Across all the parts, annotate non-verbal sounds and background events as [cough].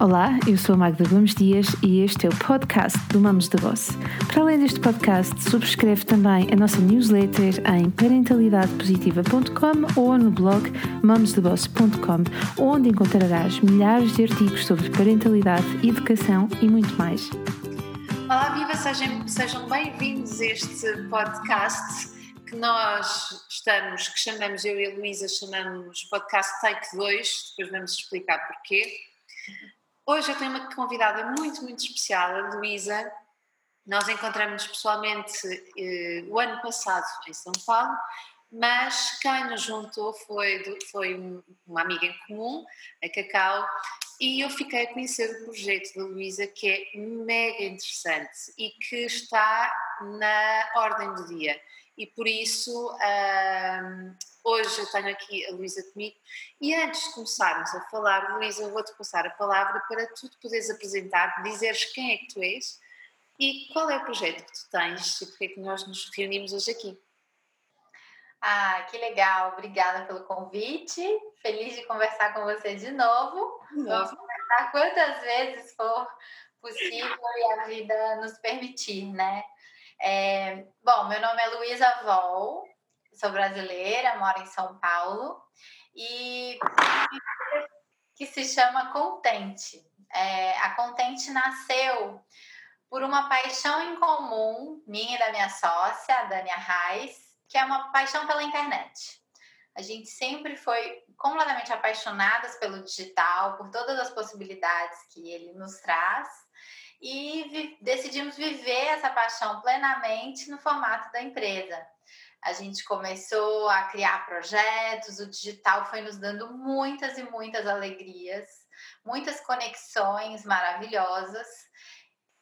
Olá, eu sou a Magda Gomes Dias e este é o podcast do Mamos da Boss. Para além deste podcast, subscreve também a nossa newsletter em parentalidadepositiva.com ou no blog mamosdeboss.com, onde encontrarás milhares de artigos sobre parentalidade, educação e muito mais. Olá, viva! Sejam, sejam bem-vindos a este podcast que nós estamos, que chamamos, eu e a Luísa, chamamos podcast Take 2, depois vamos explicar porquê. Hoje eu tenho uma convidada muito, muito especial, a Luísa. Nós encontramos pessoalmente eh, o ano passado em São Paulo, mas quem nos juntou foi, foi uma amiga em comum, a Cacau, e eu fiquei a conhecer o projeto da Luísa, que é mega interessante e que está na ordem do dia. E por isso Hoje eu tenho aqui a Luísa comigo e antes de começarmos a falar, Luísa, eu vou-te passar a palavra para tu te poderes apresentar, dizeres quem é que tu és e qual é o projeto que tu tens e porque é que nós nos reunimos hoje aqui. Ah, que legal, obrigada pelo convite, feliz de conversar com você. De novo. Vamos conversar quantas vezes for possível e a vida nos permitir, né? É, bom, meu nome é Luísa Vol, sou brasileira, moro em São Paulo e que se chama Contente. É, a Contente nasceu por uma paixão em comum, minha e da minha sócia, a Dania Reis, que é uma paixão pela internet. A gente sempre foi completamente apaixonadas pelo digital, por todas as possibilidades que ele nos traz, e vi decidimos viver essa paixão plenamente no formato da empresa. A gente começou a criar projetos, o digital foi nos dando muitas e muitas alegrias, muitas conexões maravilhosas.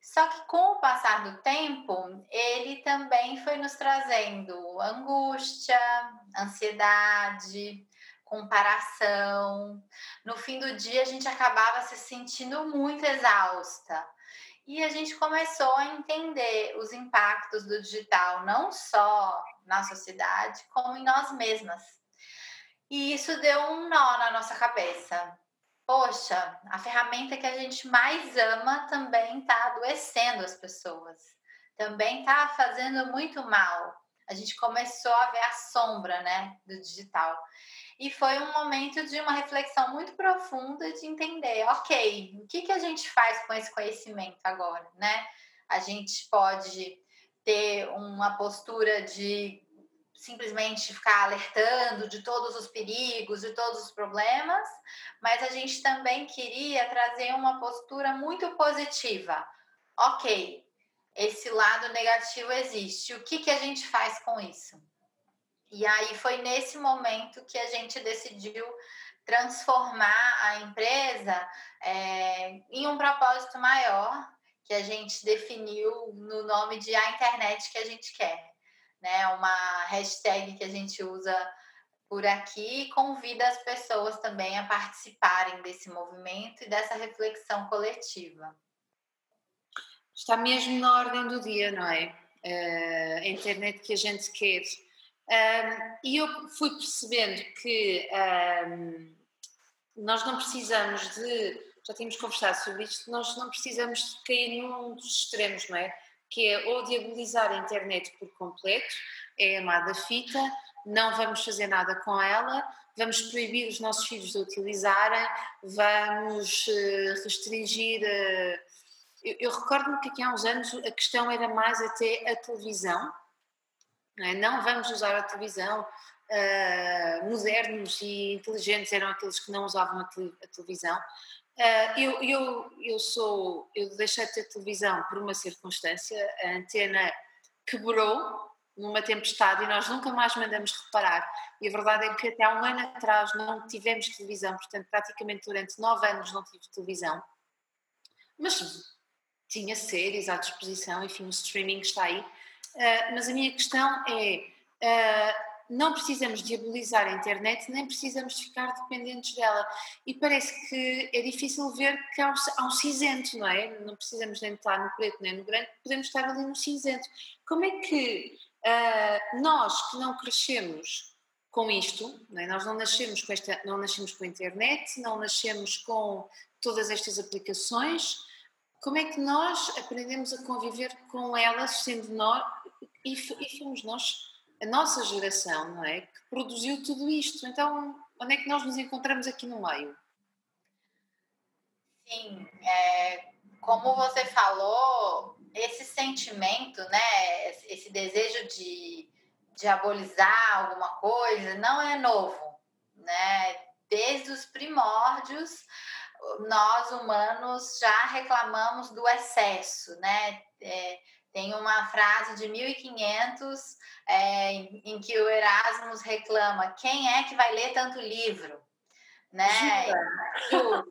Só que com o passar do tempo, ele também foi nos trazendo angústia, ansiedade, comparação. No fim do dia, a gente acabava se sentindo muito exausta. E a gente começou a entender os impactos do digital, não só na sociedade, como em nós mesmas. E isso deu um nó na nossa cabeça. Poxa, a ferramenta que a gente mais ama também está adoecendo as pessoas, também está fazendo muito mal. A gente começou a ver a sombra né, do digital. E foi um momento de uma reflexão muito profunda de entender, ok, o que, que a gente faz com esse conhecimento agora, né? A gente pode ter uma postura de simplesmente ficar alertando de todos os perigos, de todos os problemas, mas a gente também queria trazer uma postura muito positiva. Ok, esse lado negativo existe. O que, que a gente faz com isso? E aí foi nesse momento que a gente decidiu transformar a empresa é, em um propósito maior que a gente definiu no nome de a internet que a gente quer, né? Uma hashtag que a gente usa por aqui e convida as pessoas também a participarem desse movimento e dessa reflexão coletiva. Está mesmo na ordem do dia, não é? Uh, a internet que a gente quer um, e eu fui percebendo que um, nós não precisamos de, já tínhamos conversado sobre isto, nós não precisamos de cair num dos extremos, não é? Que é ou diabolizar a internet por completo, é a amada fita, não vamos fazer nada com ela, vamos proibir os nossos filhos de utilizarem, vamos uh, restringir. Uh, eu, eu recordo-me que aqui há uns anos a questão era mais até a televisão, não, é? não vamos usar a televisão, uh, modernos e inteligentes eram aqueles que não usavam a, te a televisão. Uh, eu, eu, eu sou, eu deixei de ter televisão por uma circunstância, a antena quebrou numa tempestade e nós nunca mais mandamos reparar. E a verdade é que até há um ano atrás não tivemos televisão, portanto, praticamente durante nove anos não tive televisão. Mas tinha séries à disposição, enfim, o streaming está aí. Uh, mas a minha questão é: uh, não precisamos diabolizar a internet, nem precisamos ficar dependentes dela. E parece que é difícil ver que há um, há um cinzento, não é? Não precisamos nem estar no preto nem no branco, podemos estar ali no cinzento. Como é que uh, nós que não crescemos com isto, não é? nós não nascemos com esta, não nascemos com a internet, não nascemos com todas estas aplicações. Como é que nós aprendemos a conviver com elas, sendo nós e, e fomos nós, a nossa geração, não é, que produziu tudo isto? Então, onde é que nós nos encontramos aqui no meio? Sim, é, como você falou, esse sentimento, né, esse desejo de diabolizar alguma coisa não é novo, né? Desde os primórdios, nós humanos já reclamamos do excesso, né? É, tem uma frase de 1500 é, em, em, que o Erasmus reclama: quem é que vai ler tanto livro? Né? Juro.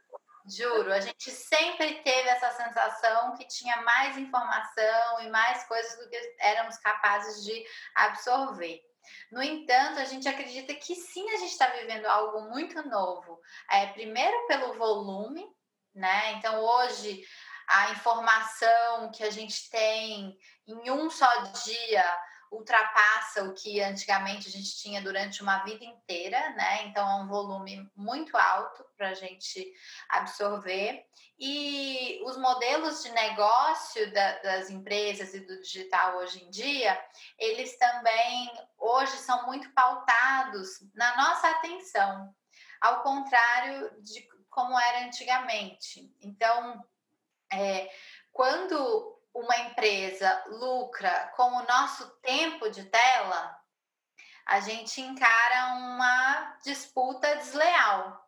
Juro, a gente sempre teve essa sensação que tinha mais informação e mais coisas do que éramos capazes de absorver. No entanto, a gente acredita que sim, a gente está vivendo algo muito novo. É, primeiro pelo volume, né? Então, hoje, a informação que a gente tem em um só dia ultrapassa o que antigamente a gente tinha durante uma vida inteira, né? Então é um volume muito alto para a gente absorver. E os modelos de negócio da, das empresas e do digital hoje em dia, eles também hoje são muito pautados na nossa atenção, ao contrário de como era antigamente. Então, é, quando uma empresa lucra com o nosso tempo de tela, a gente encara uma disputa desleal,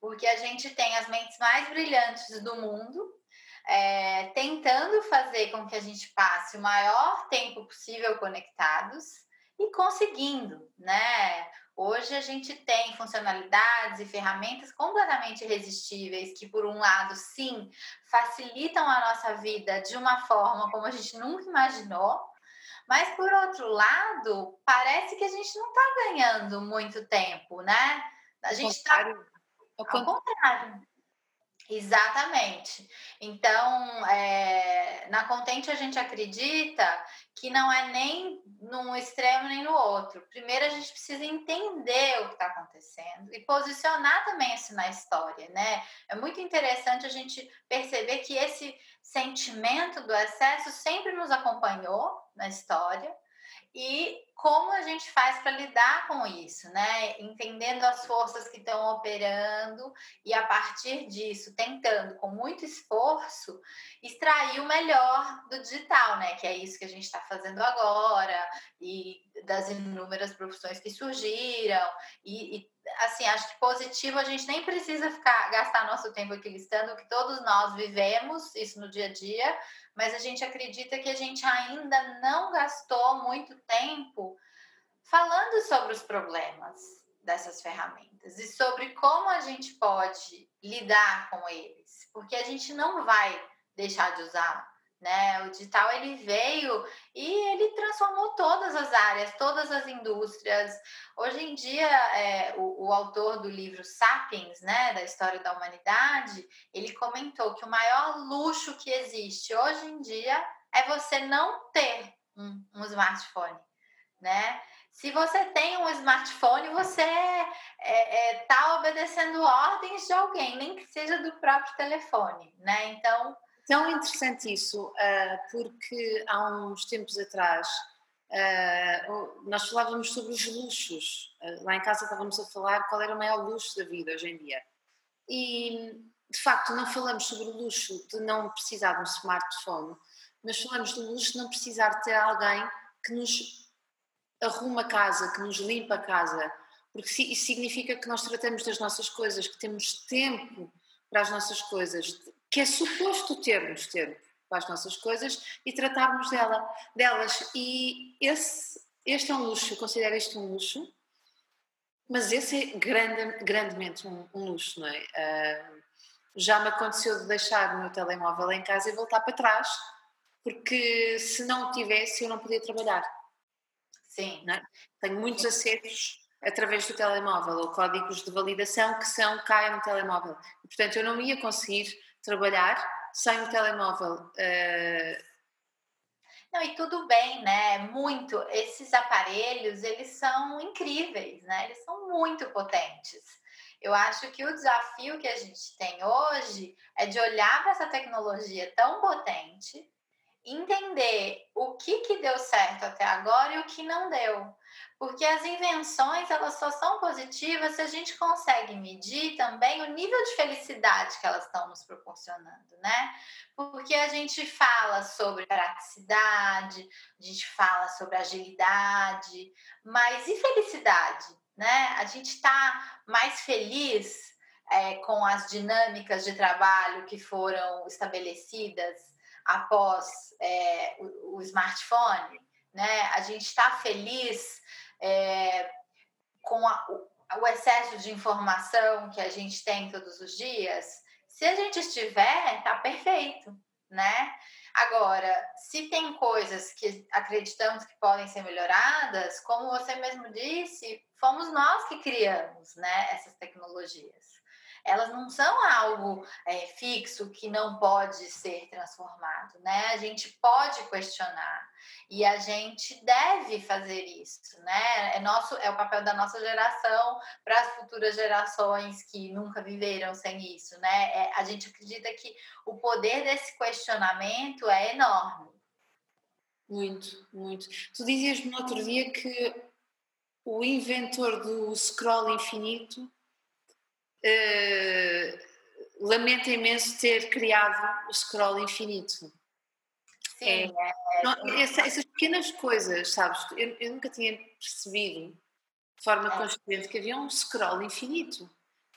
porque a gente tem as mentes mais brilhantes do mundo é, tentando fazer com que a gente passe o maior tempo possível conectados e conseguindo, né? Hoje a gente tem funcionalidades e ferramentas completamente irresistíveis que, por um lado, sim, facilitam a nossa vida de uma forma como a gente nunca imaginou, mas, por outro lado, parece que a gente não está ganhando muito tempo, né? A gente está. Ao contrário. Exatamente. Então, é, na Contente a gente acredita que não é nem num extremo nem no outro. Primeiro a gente precisa entender o que está acontecendo e posicionar também isso na história, né? É muito interessante a gente perceber que esse sentimento do excesso sempre nos acompanhou na história e como a gente faz para lidar com isso, né? Entendendo as forças que estão operando e a partir disso tentando com muito esforço extrair o melhor do digital, né? Que é isso que a gente está fazendo agora e das inúmeras profissões que surgiram e, e assim, acho que positivo a gente nem precisa ficar gastar nosso tempo aqui listando que todos nós vivemos isso no dia a dia, mas a gente acredita que a gente ainda não gastou muito tempo falando sobre os problemas dessas ferramentas e sobre como a gente pode lidar com eles, porque a gente não vai deixar de usar né? O digital ele veio e ele transformou todas as áreas, todas as indústrias. Hoje em dia, é, o, o, autor do livro Sapiens, né, da história da humanidade, ele comentou que o maior luxo que existe hoje em dia é você não ter um, um smartphone, né? Se você tem um smartphone, você está é, é, tá obedecendo ordens de alguém, nem que seja do próprio telefone, né? Então Tão interessante isso, uh, porque há uns tempos atrás uh, nós falávamos sobre os luxos. Uh, lá em casa estávamos a falar qual era o maior luxo da vida hoje em dia. E, de facto, não falamos sobre o luxo de não precisar de um smartphone, mas falamos do luxo de não precisar de ter alguém que nos arruma a casa, que nos limpa a casa, porque isso significa que nós tratamos das nossas coisas, que temos tempo para as nossas coisas, que é suposto termos tempo para as nossas coisas e tratarmos dela, delas. E esse, este é um luxo, eu considero este um luxo, mas esse é grande, grandemente um, um, luxo, não é? Uh, já me aconteceu de deixar o meu telemóvel em casa e voltar para trás, porque se não o tivesse eu não podia trabalhar. Sim. É? Tenho muitos acessos através do telemóvel ou códigos de validação que são caem no telemóvel. E, portanto, eu não ia conseguir trabalhar sem o telemóvel. Uh... Não, e tudo bem, né? muito, esses aparelhos, eles são incríveis, né? Eles são muito potentes. Eu acho que o desafio que a gente tem hoje é de olhar para essa tecnologia tão potente, entender o que, que deu certo até agora e o que não deu. Porque as invenções, elas só são positivas se a gente consegue medir também o nível de felicidade que elas estão nos proporcionando, né? Porque a gente fala sobre praticidade, a gente fala sobre agilidade, mas e felicidade, né? A gente está mais feliz é, com as dinâmicas de trabalho que foram estabelecidas após é, o, o, smartphone, né? A gente está feliz é, com a, o, excesso de informação que a gente tem todos os dias. Se a gente estiver, tá perfeito, né? Agora, se tem coisas que acreditamos que podem ser melhoradas, como você mesmo disse, fomos nós que criamos, né, essas tecnologias elas não são algo é, fixo que não pode ser transformado, né? A gente pode questionar e a gente deve fazer isso, né? É nosso, é o papel da nossa geração para as futuras gerações que nunca viveram sem isso, né? É, a gente acredita que o poder desse questionamento é enorme. Muito, muito. Tu dizias no outro dia que o inventor do scroll infinito uh, lamento imenso ter criado o scroll infinito. Sim, é, é, não, essas pequenas coisas, sabes? Eu, eu, nunca tinha percebido de forma é. consciente que havia um scroll infinito.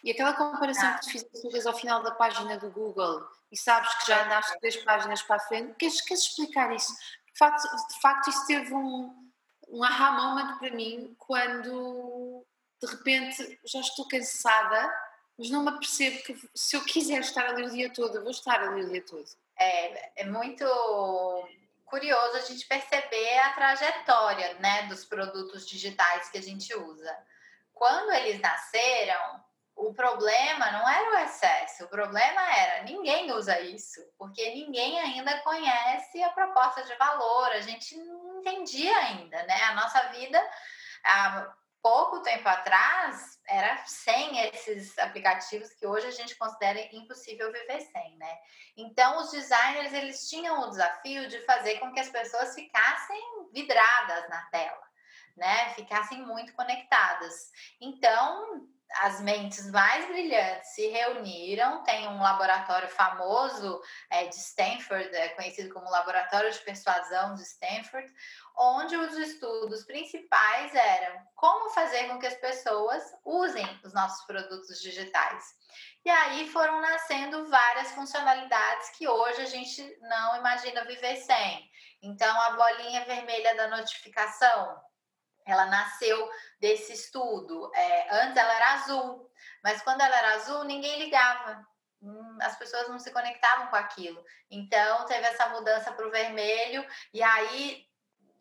E aquela comparação ah. que tu fizeste ao final da página do Google e sabes que já andaste três páginas para a frente, queres, queres explicar isso? De facto, de facto, isso teve um, um aha moment para mim quando de repente já estou cansada mas não me apercebo que se eu quiser estar ali o dia todo, eu vou estar ali o dia todo. É, é muito curioso a gente perceber a trajetória né, dos produtos digitais que a gente usa. Quando eles nasceram, o problema não era o excesso, o problema era ninguém usa isso, porque ninguém ainda conhece a proposta de valor, a gente não entendia ainda, né? A nossa vida, a, pouco tempo atrás era sem esses aplicativos que hoje a gente considera impossível viver sem, né? Então os designers eles tinham o desafio de fazer com que as pessoas ficassem vidradas na tela, né? Ficassem muito conectadas. Então as mentes mais brilhantes se reuniram. Tem um laboratório famoso é, de Stanford, é conhecido como Laboratório de Persuasão de Stanford, onde os estudos principais eram como fazer com que as pessoas usem os nossos produtos digitais. E aí foram nascendo várias funcionalidades que hoje a gente não imagina viver sem. Então, a bolinha vermelha da notificação, ela nasceu desse estudo. É, antes ela era azul, mas quando ela era azul, ninguém ligava. Hum, as pessoas não se conectavam com aquilo. Então, teve essa mudança para o vermelho, e aí,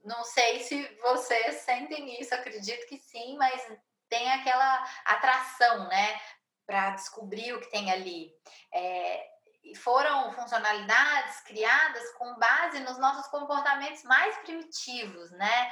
não sei se vocês sentem isso, acredito que sim, mas tem aquela atração, né? Para descobrir o que tem ali. É, foram funcionalidades criadas com base nos nossos comportamentos mais primitivos, né?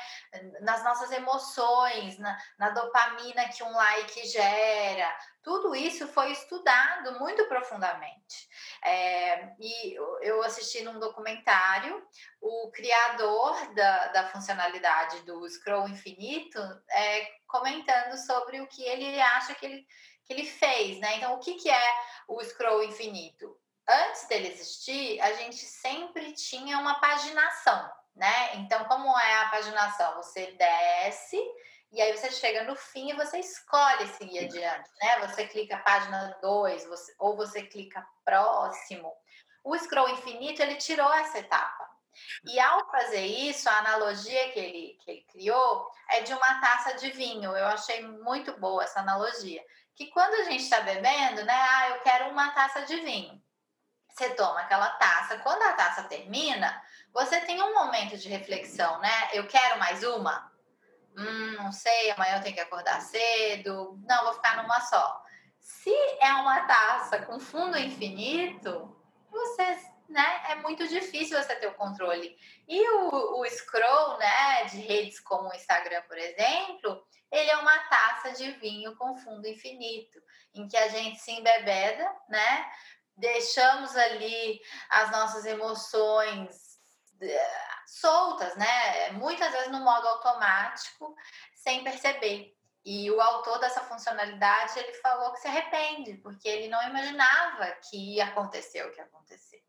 Nas nossas emoções, na, na, dopamina que um like gera. Tudo isso foi estudado muito profundamente. É, e eu assisti num documentário o criador da, da funcionalidade do scroll infinito é, comentando sobre o que ele acha que ele, que ele fez, né? Então, o que, que é o scroll infinito? Antes dele existir, a gente sempre tinha uma paginação, né? Então, como é a paginação? Você desce e aí você chega no fim e você escolhe seguir adiante, né? Você clica página 2, ou você clica próximo. O scroll infinito, ele tirou essa etapa. E ao fazer isso, a analogia que ele, que ele criou é de uma taça de vinho. Eu achei muito boa essa analogia. Que quando a gente está bebendo, né? Ah, eu quero uma taça de vinho. Você toma aquela taça. Quando a taça termina, você tem um momento de reflexão, né? Eu quero mais uma? Hum, não sei, amanhã eu tenho que acordar cedo. Não, vou ficar numa só. Se é uma taça com fundo infinito, você né, é muito difícil você ter o controle. E o, o scroll, né, de redes como o Instagram, por exemplo, ele é uma taça de vinho com fundo infinito, em que a gente se embebeda, né, deixamos ali as nossas emoções eh, soltas, né, muitas vezes no modo automático, sem perceber. E o autor dessa funcionalidade, ele falou que se arrepende, porque ele não imaginava que ia acontecer o que aconteceu.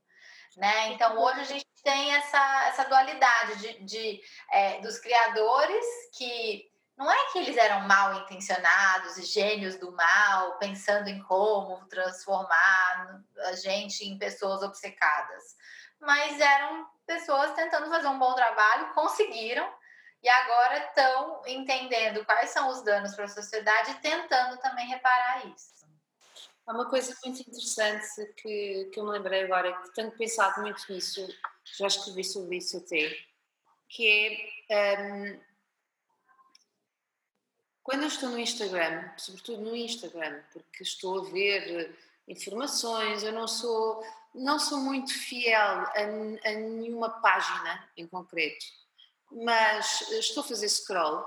Né? Então, hoje a gente tem essa, essa dualidade de, de é, dos criadores que não é que eles eram mal intencionados gênios do mal, pensando em como transformar a gente em pessoas obcecadas, mas eram pessoas tentando fazer um bom trabalho, conseguiram, e agora estão entendendo quais são os danos para a sociedade e tentando também reparar isso. Há uma coisa muito interessante que, que eu me lembrei agora, que tenho pensado muito nisso, já escrevi sobre isso até, que é um, quando eu estou no Instagram, sobretudo no Instagram, porque estou a ver informações, eu não sou, não sou muito fiel a, a nenhuma página em concreto mas estou a fazer scroll.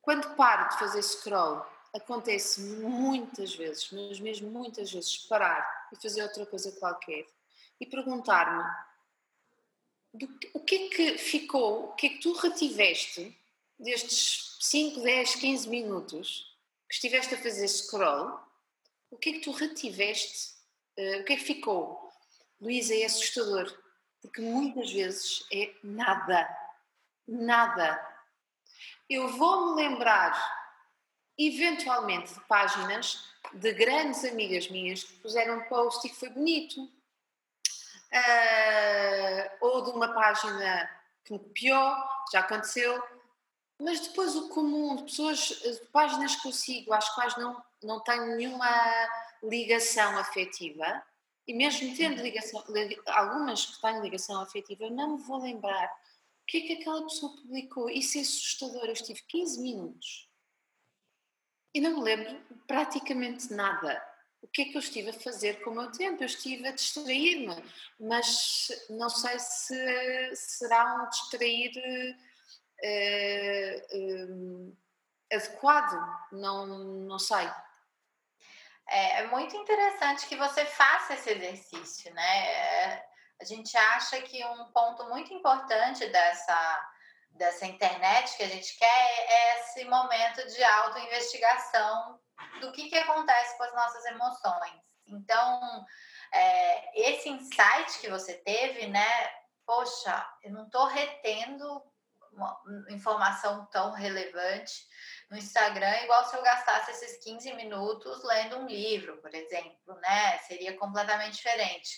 Quando paro de fazer scroll, acontece muitas vezes, mas mesmo muitas vezes, parar e fazer outra coisa qualquer e perguntar-me o que é que ficou, o que é que tu retiveste destes 5, 10, 15 minutos que estiveste a fazer scroll, o que é que tu retiveste, uh, o que é que ficou? Luísa, é assustador porque muitas vezes é nada, nada. Eu vou me lembrar, eventualmente, de páginas de grandes amigas minhas que puseram um post e que foi bonito, uh, ou de uma página que me copiou, já aconteceu, mas depois o comum de pessoas, de páginas que eu sigo, às quais não, não tenho nenhuma ligação afetiva, e mesmo tendo ligação, algumas que têm ligação afetiva, não me vou lembrar o que é que aquela pessoa publicou. Isso é assustador. Eu estive 15 minutos e não me lembro praticamente nada. O que é que eu estive a fazer com o meu tempo? Eu estive a distrair-me, mas não sei se será um distrair uh, adequado, não, não sei. É, é muito interessante que você faça esse exercício, né? A gente acha que um ponto muito importante dessa, dessa internet que a gente quer é esse momento de autoinvestigação do que, que acontece com as nossas emoções. Então, é, esse insight que você teve, né? Poxa, eu não estou retendo uma informação tão relevante no Instagram, igual se eu gastasse esses 15 minutos lendo um livro, por exemplo, né? Seria completamente diferente.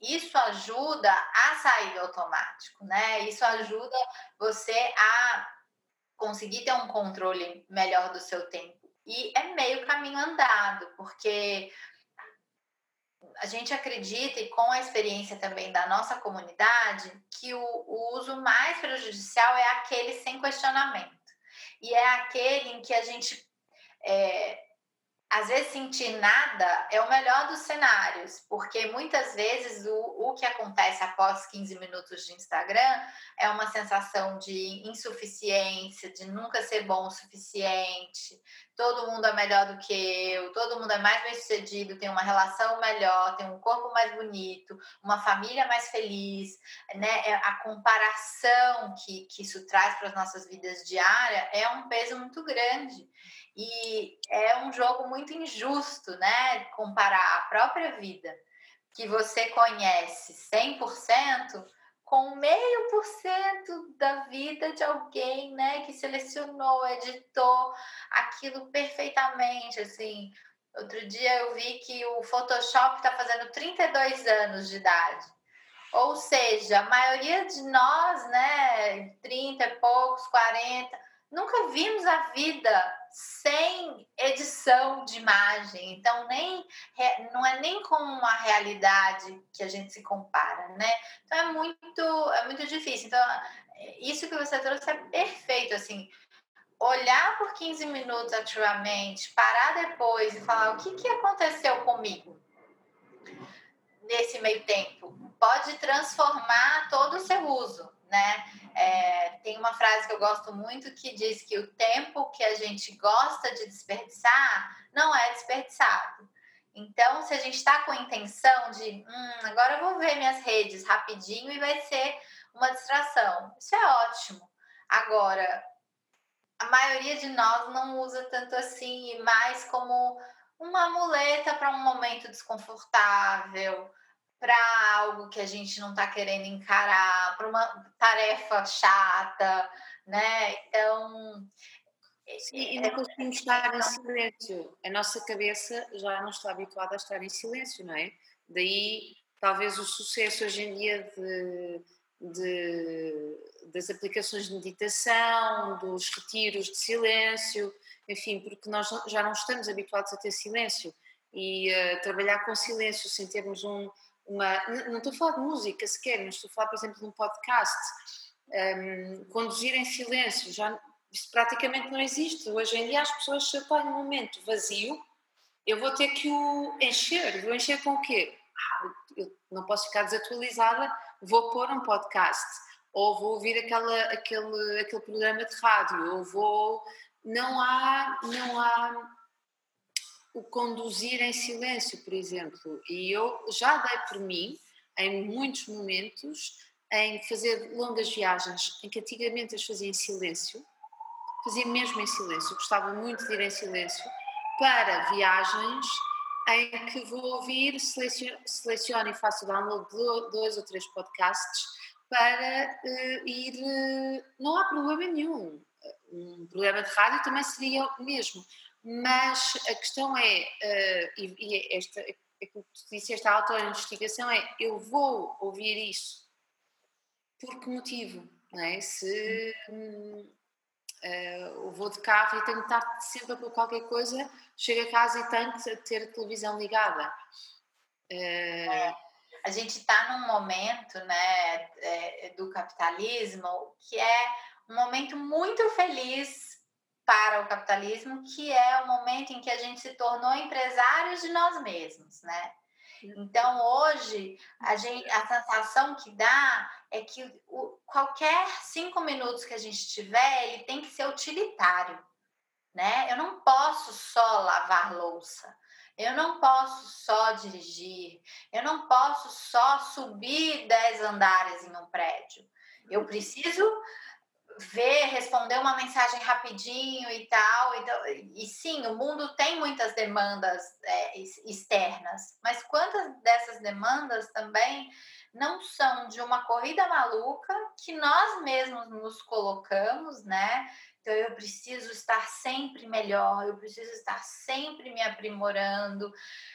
Isso ajuda a sair do automático, né? Isso ajuda você a conseguir ter um controle melhor do seu tempo. E é meio caminho andado, porque a gente acredita, e com a experiência também da nossa comunidade, que o, o uso mais prejudicial é aquele sem questionamento. E é aquele em que a gente é, às vezes sentir nada é o melhor dos cenários, porque muitas vezes o, o que acontece após 15 minutos de Instagram é uma sensação de insuficiência, de nunca ser bom o suficiente, todo mundo é melhor do que eu, todo mundo é mais bem sucedido, tem uma relação melhor, tem um corpo mais bonito, uma família mais feliz, né? É, a comparação que, que isso traz para as nossas vidas diárias é um peso muito grande. E é um jogo muito injusto, né? Comparar a própria vida que você conhece 100% com meio por cento da vida de alguém, né, que selecionou, editou aquilo perfeitamente, assim. Outro dia eu vi que o Photoshop está fazendo 32 anos de idade. Ou seja, a maioria de nós, né, 30 e poucos, 40, nunca vimos a vida sem edição de imagem. Então, nem não é nem com a realidade que a gente se compara, né? Então, é muito, é muito difícil. Então, isso que você trouxe é perfeito, assim. Olhar por 15 minutos ativamente, parar depois e falar o que, que aconteceu comigo. nesse meio tempo? Pode transformar todo o seu uso, né? É, tem uma frase que eu gosto muito que diz que o tempo que a gente gosta de desperdiçar não é desperdiçado. Então, se a gente está com a intenção de, hum, agora eu vou ver minhas redes rapidinho e vai ser uma distração, isso é ótimo. Agora, a maioria de nós não usa tanto assim, mais como uma muleta para um momento desconfortável, para algo que a gente não está querendo encarar, para uma tarefa chata, né? Então. Sim, e não conseguimos estar em silêncio. A nossa cabeça já não está habituada a estar em silêncio, não é? Daí, talvez, o sucesso hoje em dia de, de, das aplicações de meditação, dos retiros de silêncio, enfim, porque nós já não estamos habituados a ter silêncio e uh, trabalhar com silêncio sem termos um, uma. Não estou a falar de música sequer, mas estou a falar, por exemplo, de um podcast. Um, conduzir em silêncio, já, isso praticamente não existe. Hoje em dia as pessoas se apanham um momento vazio, eu vou ter que o encher. Vou encher com o quê? Ah, eu não posso ficar desatualizada, vou pôr um podcast, ou vou ouvir aquela, aquele, aquele programa de rádio, ou vou não há, não há o conduzir em silêncio, por exemplo. E eu já dei por mim, em muitos momentos, em fazer longas viagens, em que antigamente as fazia em silêncio, fazia mesmo em silêncio, gostava muito de ir em silêncio, para viagens em que vou ouvir, seleciono, e faço download de dois ou três podcasts para uh, ir. Uh, não há problema nenhum um programa de rádio também seria o mesmo. Mas a questão é, uh, e, e, esta, é que tu disseste, a auto-investigação é, eu vou ouvir isso. Por que motivo? Não é? Se uh, eu vou de carro e tenho que estar sempre a pôr qualquer coisa, chego a casa e tenho que ter a televisão ligada. Uh, é, a gente está num momento né, é, do capitalismo que é um momento muito feliz para o capitalismo, que é o momento em que a gente se tornou empresários de nós mesmos, né? Então, hoje, a, gente, a sensação que dá é que o, qualquer cinco minutos que a gente tiver, ele tem que ser utilitário, né? Eu não posso só lavar louça, eu não posso só dirigir, eu não posso só subir dez andares em um prédio. Eu preciso ver, responder uma mensagem rapidinho e tal. Então, e sim, o mundo tem muitas demandas é, externas, mas quantas dessas demandas também não são de uma corrida maluca que nós mesmos nos colocamos, né? Então eu preciso estar sempre melhor, eu preciso estar sempre me aprimorando.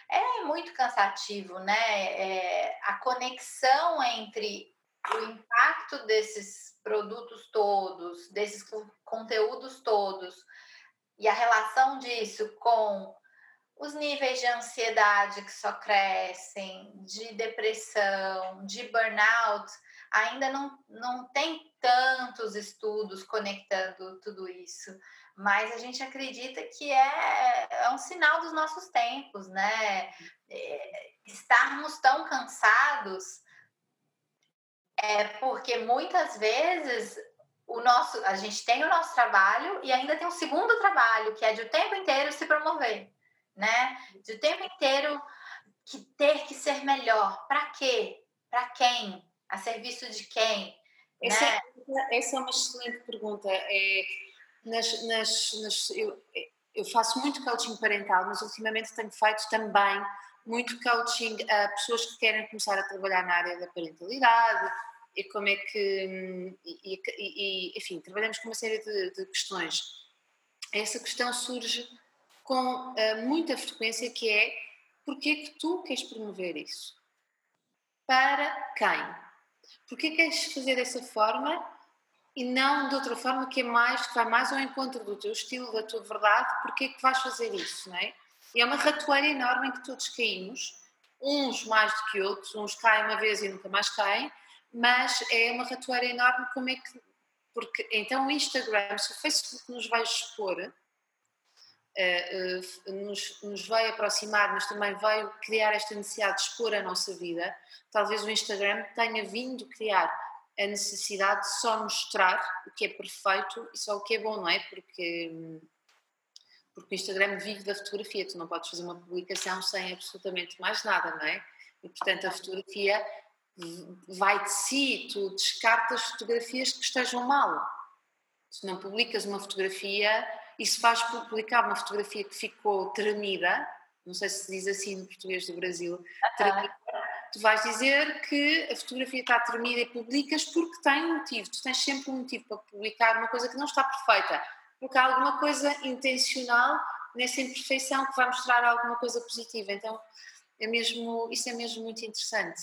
É muito cansativo, né? É, a conexão entre o impacto desses produtos todos, desses conteúdos todos, e a relação disso com os níveis de ansiedade que só crescem, de depressão, de burnout, ainda não, não tem tantos estudos conectando tudo isso, mas a gente acredita que é, é um sinal dos nossos tempos, né? É, estarmos tão cansados é porque muitas vezes o nosso, a gente tem o nosso trabalho e ainda tem um segundo trabalho, que é de o tempo inteiro se promover, né? De o tempo inteiro que ter que ser melhor. Para quê? Para quem? A serviço de quem? Essa, né? é, essa é uma excelente pergunta. É, nas, nas, nas, eu, eu faço muito coaching parental, mas ultimamente tenho feito também muito coaching a pessoas que querem começar a trabalhar na área da parentalidade e como é que. E, e, e, enfim, trabalhamos com uma série de, de questões. Essa questão surge com uh, muita frequência que é porque que tu queres promover isso? Para quem? Porquê queres fazer dessa forma e não de outra forma que é mais, que vai mais ao encontro do teu estilo, da tua verdade, porque é que vais fazer isso, não é? É uma ratoeira enorme em que todos caímos, uns mais do que outros, uns caem uma vez e nunca mais caem, mas é uma ratoeira enorme como é que... Porque então o Instagram, se o Facebook nos vai expor, uh, uh, nos, nos veio aproximar, mas também veio criar esta necessidade de expor a nossa vida, talvez o Instagram tenha vindo criar a necessidade de só mostrar o que é perfeito e só o que é bom, não é? Porque, porque o Instagram vive da fotografia, tu não podes fazer uma publicação sem absolutamente mais nada, não é? E portanto a fotografia vai de si, tu descartas fotografias que estejam mal. Se não publicas uma fotografia e se vais publicar uma fotografia que ficou tremida, não sei se diz assim no português do Brasil, tremida, tu vais dizer que a fotografia está tremida e publicas porque tem um motivo. Tu tens sempre um motivo para publicar uma coisa que não está perfeita, porque há alguma coisa intencional nessa imperfeição que vai mostrar alguma coisa positiva. Então, é mesmo, isso é mesmo muito interessante.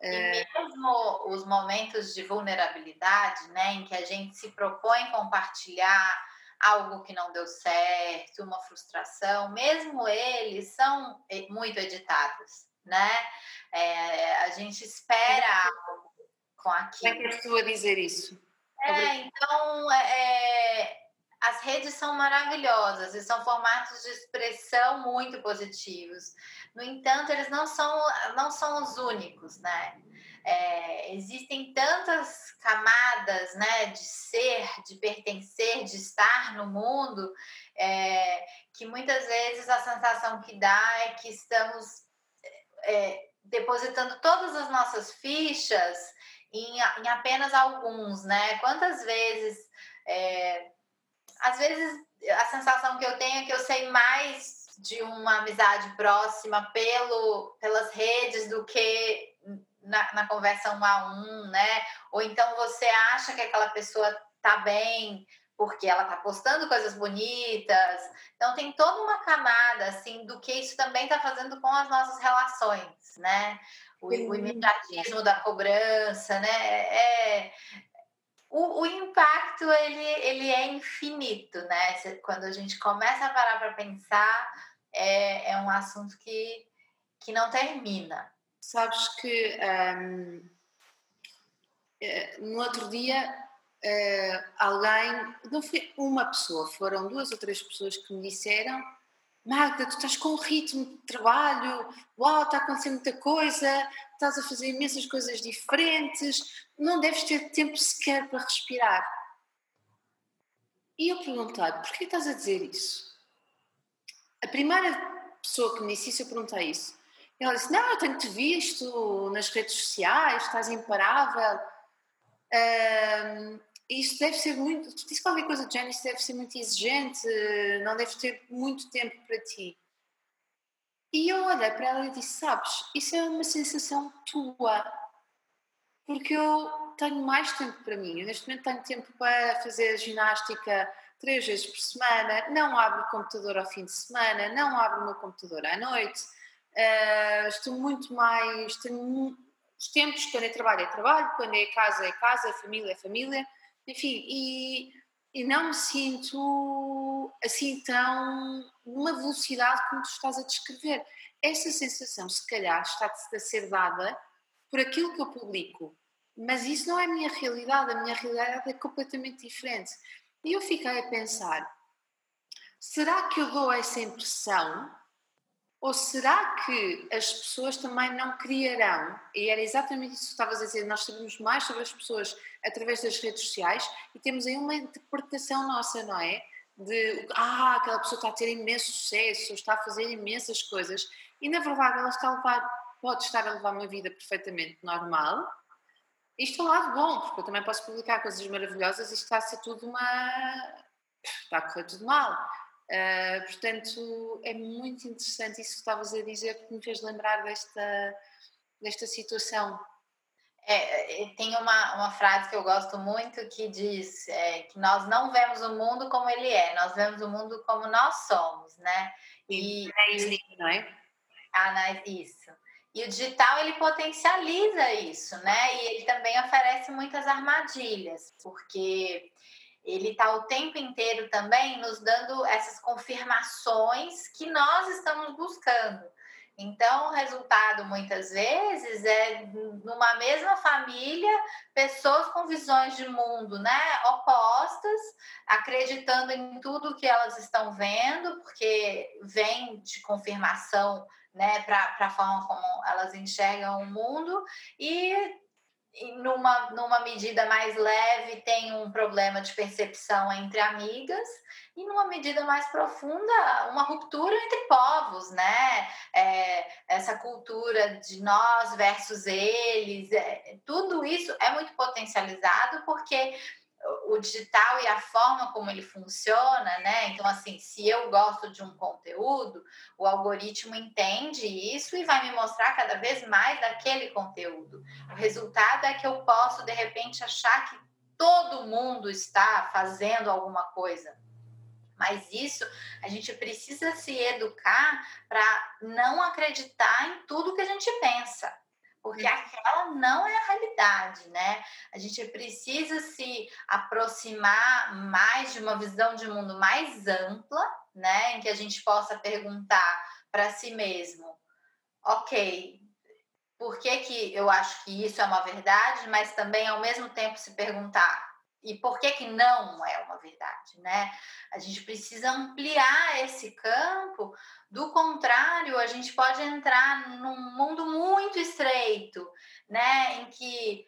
E eh, mesmo os momentos de vulnerabilidade, né, em que a gente se propõe compartilhar algo que não deu certo, uma frustração, mesmo eles são eh, muito editados né? É, a gente espera algo com aquilo. Como é que estou a dizer isso? É, então, é, é, as redes são maravilhosas e são formatos de expressão muito positivos. No entanto, eles não são, não são os únicos, né? É, existem tantas camadas né, de ser, de pertencer, de estar no mundo, é, que muitas vezes a sensação que dá é que estamos é, depositando todas as nossas fichas em, em, apenas alguns, né? Quantas vezes, é, às vezes a sensação que eu tenho é que eu sei mais de uma amizade próxima pelo, pelas redes do que na, na conversa um a um, né? Ou então você acha que aquela pessoa tá bem porque ela tá postando coisas bonitas. Então tem toda uma camada assim do que isso também está fazendo com as nossas relações, né? O, o imediatismo da cobrança, né? É, o, o, impacto ele, ele é infinito, né? Quando a gente começa a parar para pensar, é, é um assunto que, que não termina. Sabes que um, eh, no outro dia uh, alguém, não foi uma pessoa, foram duas ou três pessoas que me disseram Magda, tu estás com um ritmo de trabalho, uau, está acontecendo muita coisa, estás a fazer imensas coisas diferentes, não deves ter tempo sequer para respirar. E eu perguntei, porquê estás a dizer isso? A primeira pessoa que me disse isso, eu perguntei isso. Ela disse, não, eu tenho-te visto nas redes sociais, estás imparável. Um, isto deve ser muito. Tu disse qualquer coisa do género, isto deve ser muito exigente, não deve ter muito tempo para ti. E eu olhei para ela e disse: Sabes, isso é uma sensação tua, porque eu tenho mais tempo para mim. Eu, neste momento tenho tempo para fazer ginástica três vezes por semana, não abro o computador ao fim de semana, não abro o meu computador à noite. Uh, estou muito mais. Tenho os tempos, quando é trabalho é trabalho, quando é casa é casa, família é família enfim, e, e não me sinto assim tão numa velocidade como tu estás a descrever. Essa sensação, se calhar, está a ser dada por aquilo que eu publico, mas isso não é a minha realidade, a minha realidade é completamente diferente. E eu fiquei a pensar: será que eu dou essa impressão ou será que as pessoas também não criarão, e era exatamente isso que estavas a dizer, nós sabemos mais sobre as pessoas através das redes sociais e temos aí uma interpretação nossa, não é? De, ah, aquela pessoa está a ter imenso sucesso, está a fazer imensas coisas, e na verdade ela está a levar, pode estar a levar uma vida perfeitamente normal, isto é um lado bom, porque eu também posso publicar coisas maravilhosas e está a ser tudo uma. está a correr tudo mal. Uh, portanto, é muito interessante isso que estavas a dizer, porque me fez lembrar desta, desta situação. É, é, tem uma, uma frase que eu gosto muito que diz é, que nós não vemos o mundo como ele é, nós vemos o mundo como nós somos, né? E, é isso, não é? Ah, isso. E o digital ele potencializa isso, né? E ele também oferece muitas armadilhas, porque ele está o tempo inteiro também nos dando essas confirmações que nós estamos buscando. Então, o resultado muitas vezes é numa mesma família, pessoas com visões de mundo, né, opostas acreditando em tudo que elas estão vendo, porque vem de confirmação né, para a forma como elas enxergam o mundo, e numa, numa medida mais leve, tem um problema de percepção entre amigas, e numa medida mais profunda, uma ruptura entre povos, né? É, essa cultura de nós versus eles, é, tudo isso é muito potencializado porque o digital e a forma como ele funciona, né? Então, assim, se eu gosto de um conteúdo, o algoritmo entende isso e vai me mostrar cada vez mais daquele conteúdo. O resultado é que eu posso, de repente, achar que todo mundo está fazendo alguma coisa. Mas isso a gente precisa se educar para não acreditar em tudo que a gente pensa porque aquela não é a realidade, né? A gente precisa se aproximar mais de uma visão de mundo mais ampla, né? Em que a gente possa perguntar para si mesmo, ok, por que, que eu acho que isso é uma verdade, mas também ao mesmo tempo se perguntar e por que, que não é uma verdade, né? A gente precisa ampliar esse campo, do contrário, a gente pode entrar num mundo muito estreito, né? Em que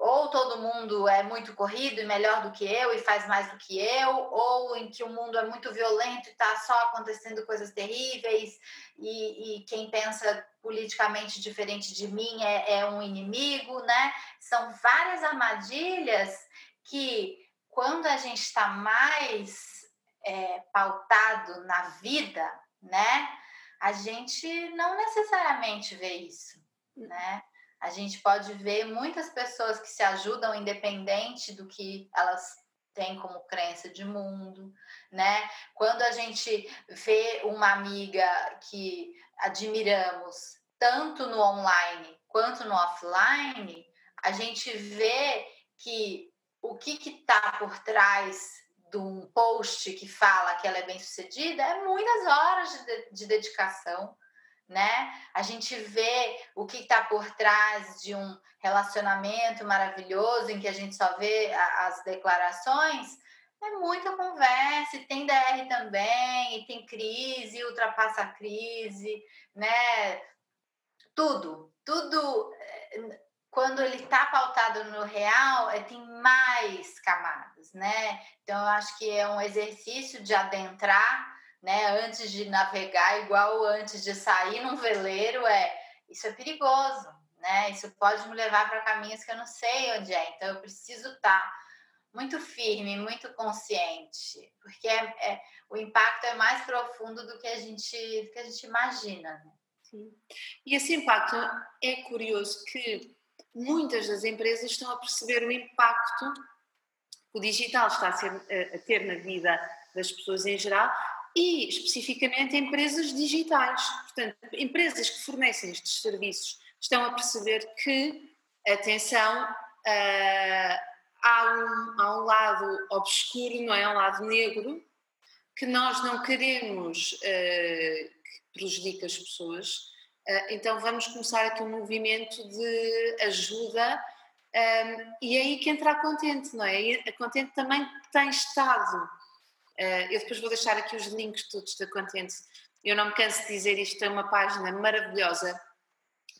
ou todo mundo é muito corrido e melhor do que eu e faz mais do que eu, ou em que o mundo é muito violento e está só acontecendo coisas terríveis, e, e, quem pensa politicamente diferente de mim é, é um inimigo, né? São várias armadilhas que quando a gente está mais é, pautado na vida, né, a gente não necessariamente vê isso, né? A gente pode ver muitas pessoas que se ajudam independente do que elas têm como crença de mundo, né? Quando a gente vê uma amiga que admiramos tanto no online quanto no offline, a gente vê que o que está por trás de um post que fala que ela é bem sucedida é muitas horas de, de dedicação, né? A gente vê o que está por trás de um relacionamento maravilhoso em que a gente só vê a, as declarações. É muita conversa, e tem DR também, e tem crise, ultrapassa a crise, né? Tudo, tudo eh, quando ele está pautado no real, é, tem mais camadas, né? Então, eu acho que é um exercício de adentrar, né? Antes de navegar, igual antes de sair num veleiro, é isso é perigoso, né? Isso pode me levar para caminhos que eu não sei onde é. Então, eu preciso estar tá muito firme, muito consciente, porque é, é, o impacto é mais profundo do que a gente, que a gente imagina. Né? Sim. E esse impacto é curioso que muitas das empresas estão a perceber o impacto que o digital está a, ser, a ter na vida das pessoas em geral e especificamente empresas digitais. Portanto, empresas que fornecem estes serviços estão a perceber que, atenção, uh, há, um, há um lado obscuro, não é? Um lado negro, que nós não queremos uh, que prejudique as pessoas então vamos começar aqui um movimento de ajuda um, e é aí que entra a Contente, não é? A Contente também tem estado. Uh, eu depois vou deixar aqui os links todos da Contente. Eu não me canso de dizer isto, é uma página maravilhosa,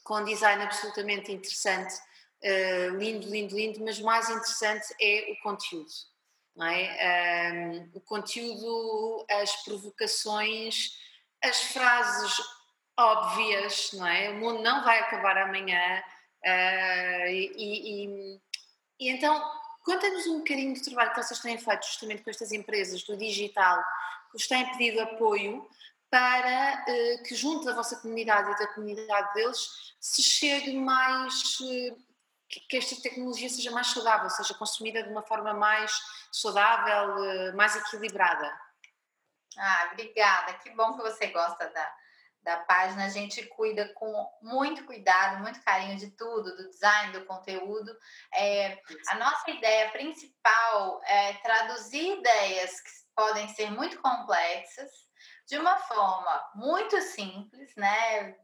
com um design absolutamente interessante, uh, lindo, lindo, lindo, mas mais interessante é o conteúdo. Não é? Um, o conteúdo, as provocações, as frases óbvias, não é? O mundo não vai acabar amanhã uh, e, e, e, então conta-nos um bocadinho do trabalho que vocês têm feito justamente com estas empresas do digital, que vos têm pedido apoio para uh, que junto da vossa comunidade e da comunidade deles se chegue mais uh, que, que esta tecnologia seja mais saudável, seja consumida de uma forma mais saudável, mais equilibrada. Ah, obrigada. Que bom que você gosta da, da página, a gente cuida com muito cuidado, muito carinho de tudo, do design, do conteúdo. É, a nossa ideia principal é traduzir ideias que podem ser muito complexas de uma forma muito simples, né?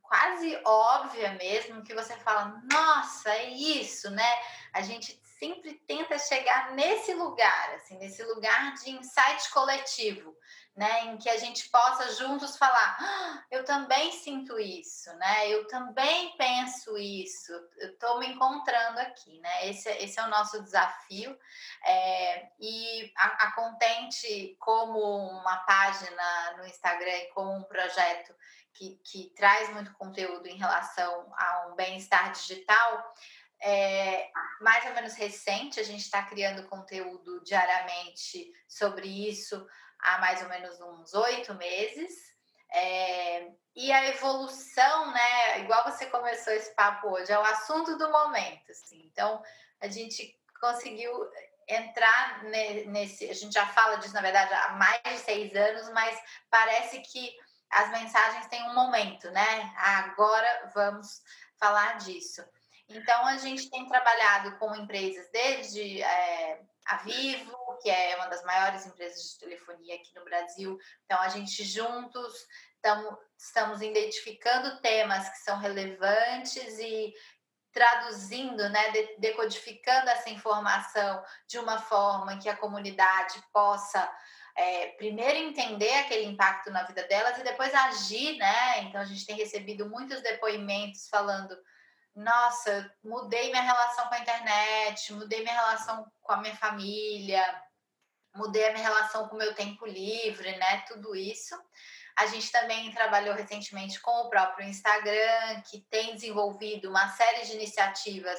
Quase óbvia mesmo, que você fala, nossa, é isso, né? A gente sempre tenta chegar nesse lugar, assim, nesse lugar de insight coletivo, né, em que a gente possa juntos falar, ah, eu também sinto isso, né, eu também penso isso, eu estou me encontrando aqui, né, esse, é, esse é o nosso desafio, é, e a, a Contente como uma página no Instagram e como um projeto que, que traz muito conteúdo em relação a um bem-estar digital, é mais ou menos recente, a gente está criando conteúdo diariamente sobre isso, há mais ou menos uns oito meses. É, e a evolução, né? Igual você começou esse papo hoje, é o assunto do momento. Assim. Então, a gente conseguiu entrar nesse. A gente já fala disso, na verdade, há mais de seis anos, mas parece que as mensagens têm um momento, né? Agora vamos falar disso. Então, a gente tem trabalhado com empresas desde é, a Vivo, que é uma das maiores empresas de telefonia aqui no Brasil. Então, a gente juntos tamo, estamos identificando temas que são relevantes e traduzindo, né, decodificando essa informação de uma forma que a comunidade possa é, primeiro entender aquele impacto na vida delas e depois agir, né? Então a gente tem recebido muitos depoimentos falando nossa, mudei minha relação com a internet, mudei minha relação com a minha família, mudei a minha relação com o meu tempo livre, né? Tudo isso. A gente também trabalhou recentemente com o próprio Instagram, que tem desenvolvido uma série de iniciativas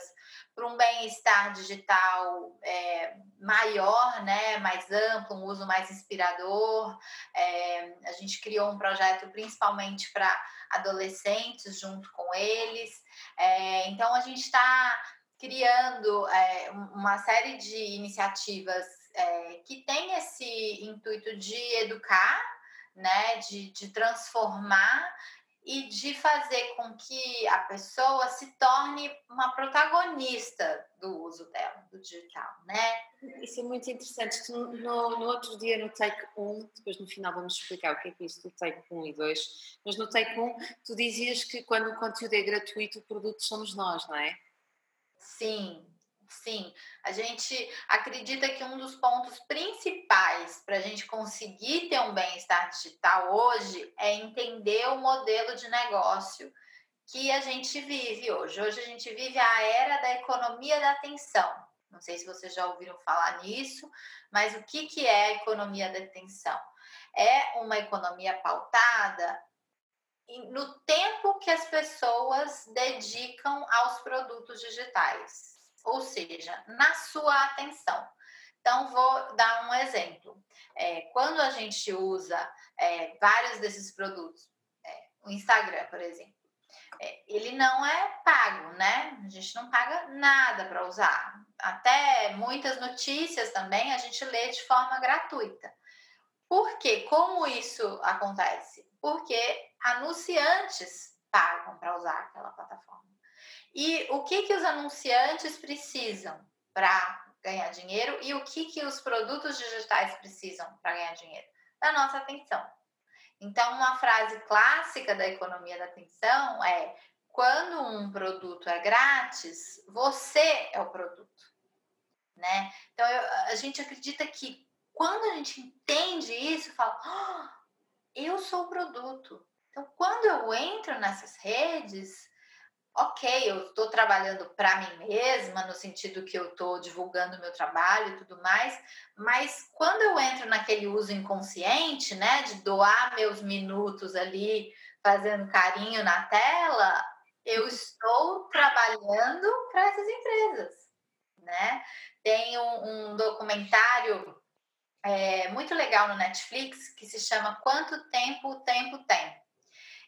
para um bem-estar digital é, maior, né, mais amplo, um uso mais inspirador. É, a gente criou um projeto principalmente para adolescentes, junto com eles. É, então, a gente está criando é, uma série de iniciativas é, que tem esse intuito de educar, né, de, de transformar e de fazer com que a pessoa se torne uma protagonista do uso dela, do digital, né? Isso é muito interessante. No, no outro dia, no Take 1, depois no final vamos explicar o que é, que é isso do Take 1 e 2, mas no Take 1 tu dizias que quando o conteúdo é gratuito, o produto somos nós, não é? Sim, Sim, a gente acredita que um dos pontos principais para a gente conseguir ter um bem-estar digital hoje é entender o modelo de negócio que a gente vive hoje. Hoje a gente vive a era da economia da atenção. Não sei se vocês já ouviram falar nisso, mas o que, que é a economia da atenção? É uma economia pautada no tempo que as pessoas dedicam aos produtos digitais ou seja, na sua atenção. Então, vou dar um exemplo. É, quando a gente usa é, vários desses produtos, é, o Instagram, por exemplo, é, ele não é pago, né? A gente não paga nada para usar. Até muitas notícias também a gente lê de forma gratuita. Por quê? Como isso acontece? Porque anunciantes pagam para usar aquela plataforma. E o que, que os anunciantes precisam para ganhar dinheiro e o que, que os produtos digitais precisam para ganhar dinheiro? Da nossa atenção. Então, uma frase clássica da economia da atenção é: quando um produto é grátis, você é o produto. Né? Então, eu, a gente acredita que quando a gente entende isso, fala: oh, eu sou o produto. Então, quando eu entro nessas redes, ok, eu estou trabalhando para mim mesma, no sentido que eu estou divulgando meu trabalho e tudo mais, mas quando eu entro naquele uso inconsciente, né, de doar meus minutos ali fazendo carinho na tela, eu estou trabalhando para essas empresas, né? Tem um, um documentário é, muito legal no Netflix que se chama Quanto Tempo o Tempo Tem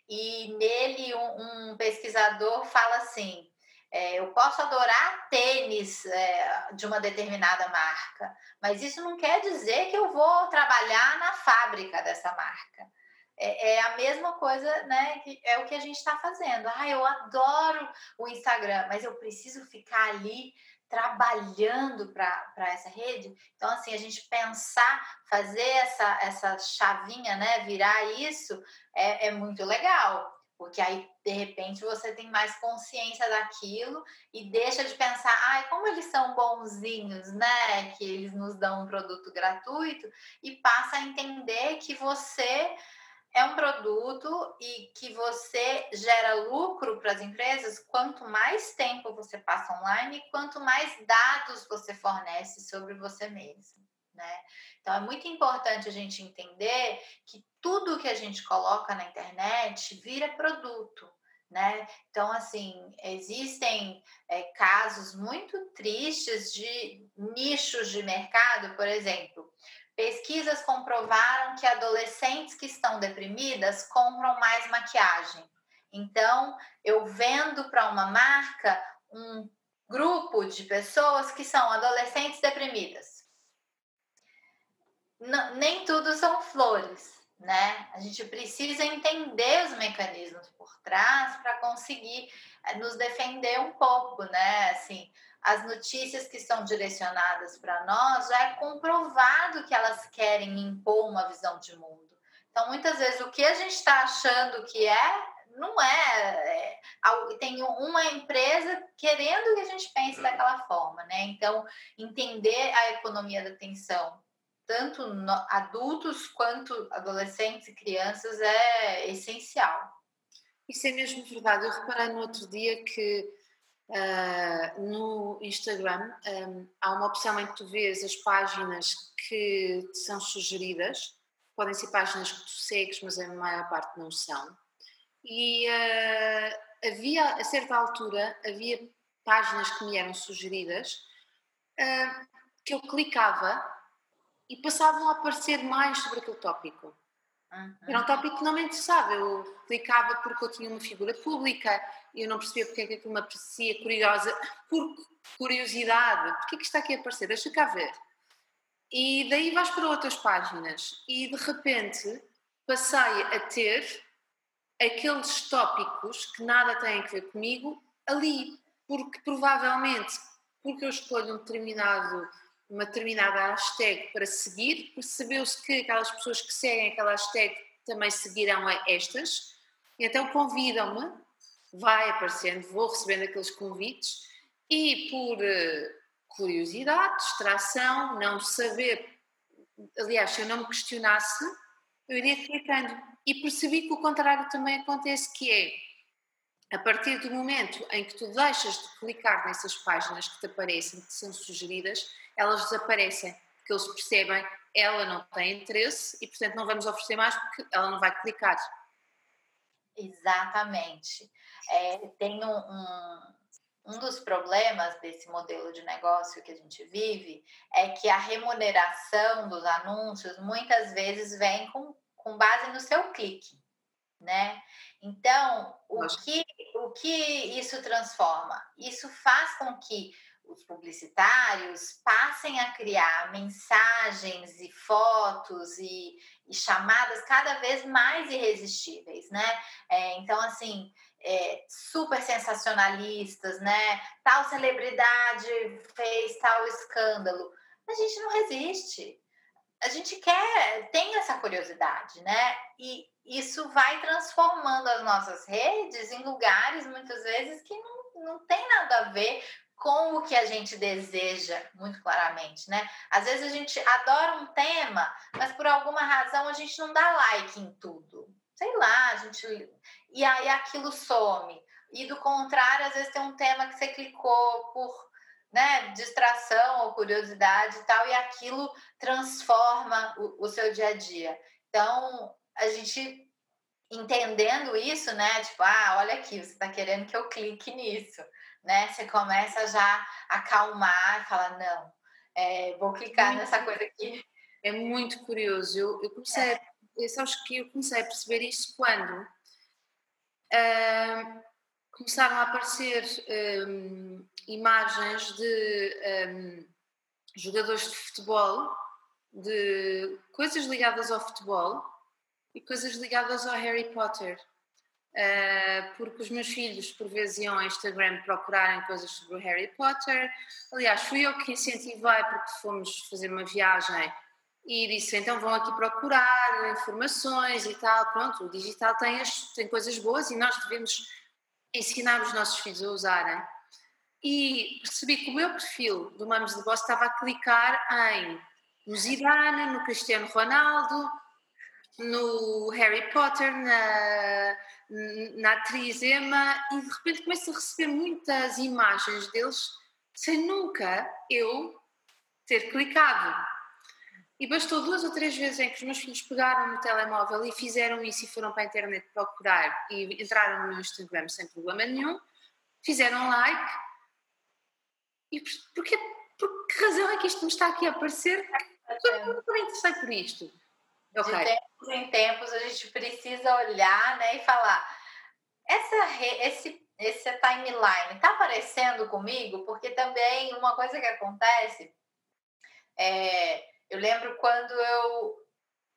e nele um, um pesquisador fala assim: é, eu posso adorar tênis é, de uma determinada marca, mas isso não quer dizer que eu vou trabalhar na fábrica dessa marca. É, é a mesma coisa, né? É o que a gente está fazendo. Ah, eu adoro o Instagram, mas eu preciso ficar ali trabalhando para essa rede. Então, assim, a gente pensar, fazer essa, essa chavinha, né, virar isso, é, é muito legal. Porque aí, de repente, você tem mais consciência daquilo e deixa de pensar, ai, como eles são bonzinhos, né? Que eles nos dão um produto gratuito, e passa a entender que você é um produto e que você gera lucro para as empresas quanto mais tempo você passa online e quanto mais dados você fornece sobre você mesmo. Né? Então é muito importante a gente entender que tudo que a gente coloca na internet vira produto. Né? Então, assim, existem é, casos muito tristes de nichos de mercado, por exemplo, Pesquisas comprovaram que adolescentes que estão deprimidas compram mais maquiagem. Então, eu vendo para uma marca um grupo de pessoas que são adolescentes deprimidas. Nem tudo são flores, né? A gente precisa entender os mecanismos por trás para conseguir eh, nos defender um pouco, né? Assim, as notícias que são direcionadas para nós, já é comprovado que elas querem impor uma visão de mundo. Então, muitas vezes, o que a gente está achando que é, não é, é, Tem uma empresa querendo que a gente pense daquela forma, né? Então, entender a economia da atenção, tanto adultos quanto adolescentes e crianças, é essencial. Isso é mesmo verdade. Eu reparei no outro dia que Uh, no Instagram um, há uma opção em que tu vês as páginas que te são sugeridas, podem ser páginas que tu segues, mas a maior parte não são. E uh, havia, a certa altura, havia páginas que me eram sugeridas uh, que eu clicava e passavam a aparecer mais sobre aquele tópico. Uhum. Era um tópico que não me interessava. Eu clicava porque eu tinha uma figura pública, e eu não percebia porque é que aquilo me aprecia, curiosa, por curiosidade, porque é que está aqui a aparecer? Deixa cá ver. E daí vais para outras páginas e de repente passei a ter aqueles tópicos que nada têm a ver comigo ali, porque provavelmente porque eu escolho um determinado uma determinada hashtag para seguir, percebeu-se que aquelas pessoas que seguem aquela hashtag também seguirão a estas, então convidam-me, vai aparecendo, vou recebendo aqueles convites e por uh, curiosidade, distração, não saber, aliás, se eu não me questionasse, eu iria clicando. E percebi que o contrário também acontece, que é a partir do momento em que tu deixas de clicar nessas páginas que te aparecem, que te são sugeridas, elas desaparecem, porque eles percebem ela não tem interesse e, portanto, não vamos oferecer mais porque ela não vai clicar. Exatamente. É, tem um, um, um dos problemas desse modelo de negócio que a gente vive é que a remuneração dos anúncios muitas vezes vem com, com base no seu clique, né? Então, o que, o que isso transforma? Isso faz com que os publicitários passem a criar mensagens e fotos e, e chamadas cada vez mais irresistíveis, né? É, então, assim, é, super sensacionalistas, né? Tal celebridade fez tal escândalo. A gente não resiste. A gente quer, tem essa curiosidade, né? E isso vai transformando as nossas redes em lugares, muitas vezes, que não, não tem nada a ver com o que a gente deseja, muito claramente, né? Às vezes a gente adora um tema, mas por alguma razão a gente não dá like em tudo. Sei lá, a gente. E aí aquilo some. E do contrário, às vezes tem um tema que você clicou por né, distração ou curiosidade e tal, e aquilo transforma o, o seu dia a dia. Então, a gente entendendo isso, né? Tipo, ah, olha aqui, você está querendo que eu clique nisso né? Você começa já a acalmar falar, não, é, vou clicar muito, nessa coisa aqui. É muito curioso. Eu, eu comecei, é. eu, sabes que eu comecei a perceber isso quando uh, começaram a aparecer um, imagens de um, jogadores de futebol, de coisas ligadas ao futebol e coisas ligadas ao Harry Potter. Uh, porque os meus filhos por vezes iam ao Instagram procurarem coisas sobre o Harry Potter. Aliás, fui eu que incentivei porque fomos fazer uma viagem e disse, então vão aqui procurar informações e tal, pronto, o digital tem, as, tem coisas boas e nós devemos ensinar os nossos filhos a usarem. E percebi que o meu perfil do Mames de Boss estava a clicar em no Zidane, no Cristiano Ronaldo, no Harry Potter, na, na atriz Emma, e de repente começo a receber muitas imagens deles sem nunca eu ter clicado. E bastou duas ou três vezes em que os meus filhos pegaram no telemóvel e fizeram isso e foram para a internet procurar e entraram no meu Instagram sem problema nenhum, fizeram like. E porquê, por que razão é que isto me está aqui a aparecer? Eu não me interessei por isto. Okay. De tempos em tempos a gente precisa olhar né, e falar: essa, esse, esse timeline está aparecendo comigo? Porque também uma coisa que acontece é eu lembro quando eu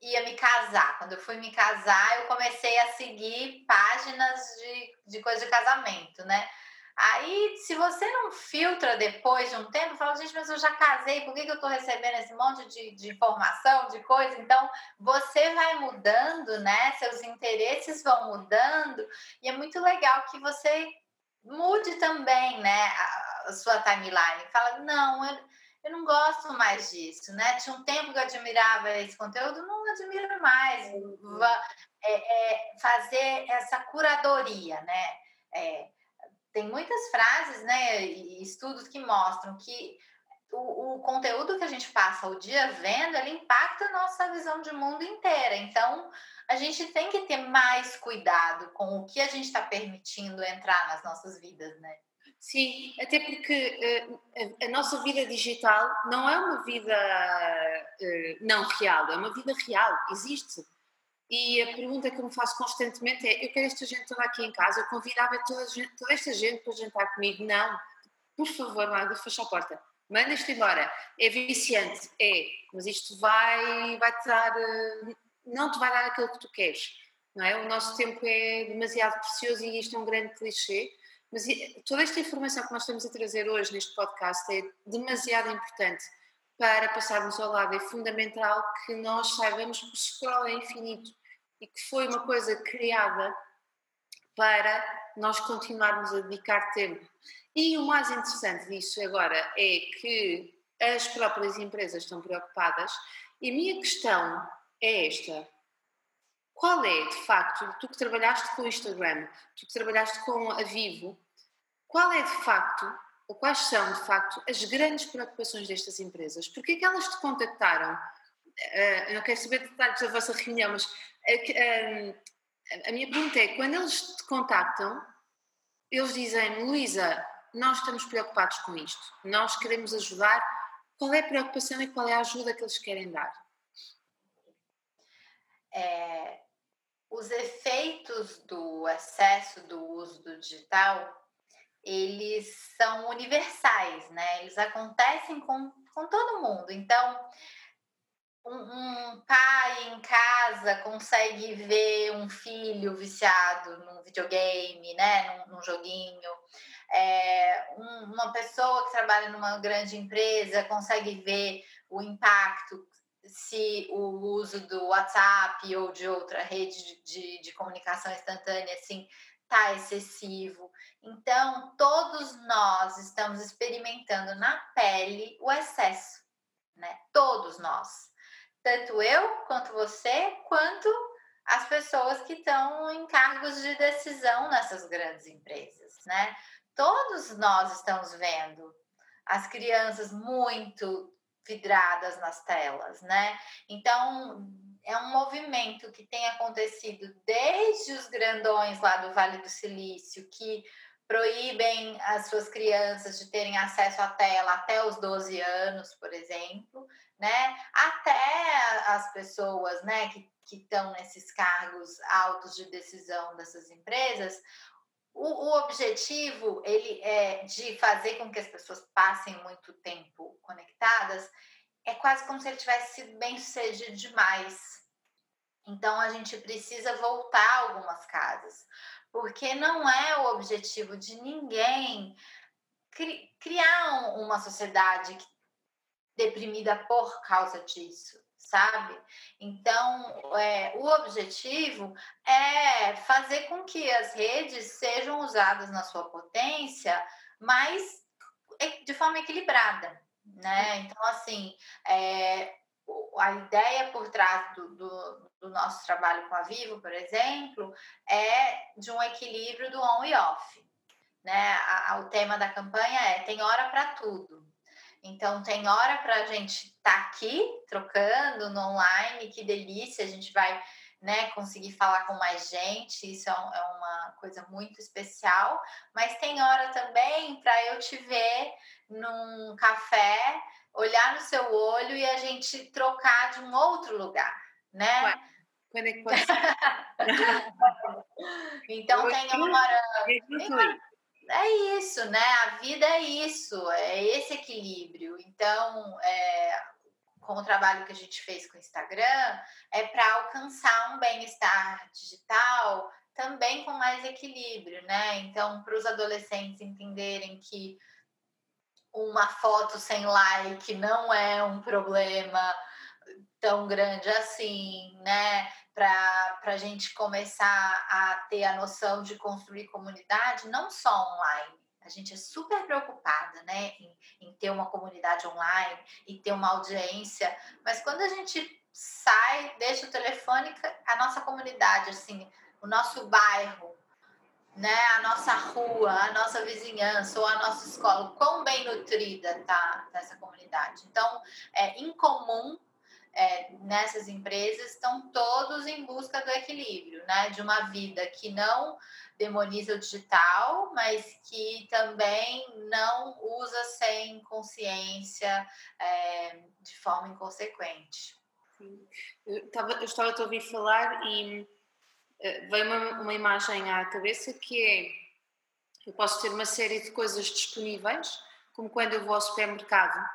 ia me casar. Quando eu fui me casar, eu comecei a seguir páginas de, de coisa de casamento, né? Aí, se você não filtra depois de um tempo, fala, gente, mas eu já casei, por que, que eu estou recebendo esse monte de, de informação, de coisa? Então, você vai mudando, né? Seus interesses vão mudando, e é muito legal que você mude também, né? A, a sua timeline. Fala, não, eu, eu não gosto mais disso, né? Tinha um tempo que eu admirava esse conteúdo, não admiro mais. Uhum. É, é, fazer essa curadoria, né? É, tem muitas frases, né, e estudos que mostram que o, o, conteúdo que a gente passa o dia vendo, ele impacta a nossa visão de mundo inteira. Então, a gente tem que ter mais cuidado com o que a gente está permitindo entrar nas nossas vidas, né? Sim, até porque uh, a, a, nossa vida digital não é uma vida uh, não real, é uma vida real, existe. E a pergunta que eu me faço constantemente é: eu quero esta gente toda aqui em casa, eu convidava toda, toda esta gente para jantar comigo. Não, por favor, Magda, fecha a porta, manda isto embora. É viciante, é, mas isto vai, vai te dar, uh, não te vai dar aquilo que tu queres. Não é? O nosso tempo é demasiado precioso e isto é um grande clichê mas toda esta informação que nós estamos a trazer hoje neste podcast é demasiado importante para passarmos ao lado. É fundamental que nós saibamos que o scroll é infinito e que foi uma coisa criada para nós continuarmos a dedicar tempo. E o mais interessante disso agora é que as próprias empresas estão preocupadas e a minha questão é esta qual é, de facto, tu que trabalhaste com o Instagram, tu que trabalhaste com a Vivo, qual é, de facto, ou quais são, de facto, as grandes preocupações destas empresas? Porquê é que elas te contactaram? Uh, não quero saber detalhes da vossa reunião, mas uh, a minha pergunta é, quando eles te contactam, eles dizem, Luísa, nós estamos preocupados com isto, nós queremos ajudar, qual é a preocupação e qual é a ajuda que eles querem dar? É, os efeitos do excesso do uso do digital, eles são universais, né? Eles acontecem com, com todo mundo. Então, um, um, pai em casa consegue ver um filho viciado num videogame, né, num, num joguinho. É, um, uma pessoa que trabalha numa grande empresa consegue ver o impacto se o uso do WhatsApp ou de outra rede de, de comunicação instantânea assim está excessivo. Então, todos nós estamos experimentando na pele o excesso, né? Todos nós. Tanto eu, quanto você, quanto as pessoas que estão em cargos de decisão nessas grandes empresas, né? Todos nós estamos vendo as crianças muito vidradas nas telas, né? Então, é um movimento que tem acontecido desde os grandões lá do Vale do Silício, que proíbem as suas crianças de terem acesso à tela até os 12 anos, por exemplo, né? Até as pessoas, né, que que estão nesses cargos altos de decisão dessas empresas, o, o, objetivo ele é de fazer com que as pessoas passem muito tempo conectadas é quase como se ele tivesse sido bem sucedido demais. Então a gente precisa voltar algumas casas, porque não é o objetivo de ninguém cri criar uma sociedade que deprimida por causa disso, sabe? Então, é, o objetivo é fazer com que as redes sejam usadas na sua potência, mas de forma equilibrada, né? Então, assim, é, a ideia por trás do, do, do, nosso trabalho com a Vivo, por exemplo, é de um equilíbrio do on e off. Né? A, a, o tema da campanha é tem hora para tudo. Então, tem hora para a gente estar tá aqui trocando no online, que delícia, a gente vai né, conseguir falar com mais gente, isso é, é uma coisa muito especial, mas tem hora também para eu te ver num café, olhar no seu olho e a gente trocar de um outro lugar, né? Ué, é [laughs] então tem hora. É isso, né? A vida é isso, é esse equilíbrio. Então, é, com o trabalho que a gente fez com o Instagram, é para alcançar um bem-estar digital também com mais equilíbrio, né? Então, para os adolescentes entenderem que uma foto sem like não é um problema tão grande assim, né? Para a gente começar a ter a noção de construir comunidade, não só online, a gente é super preocupada, né, em, em, ter uma comunidade online e ter uma audiência, mas quando a gente sai, deixa o telefone, a nossa comunidade, assim, o nosso bairro, né, a nossa rua, a nossa vizinhança ou a nossa escola, quão bem nutrida tá, tá essa comunidade. Então, é incomum é, nessas empresas estão todos em busca do equilíbrio, né? De uma vida que não demoniza o digital, mas que também não usa sem consciência é, de forma inconsequente. Sim. Eu, eu estava a ouvir falar e veio uma, uma imagem à cabeça que é eu posso ter uma série de coisas disponíveis, como quando eu vou ao supermercado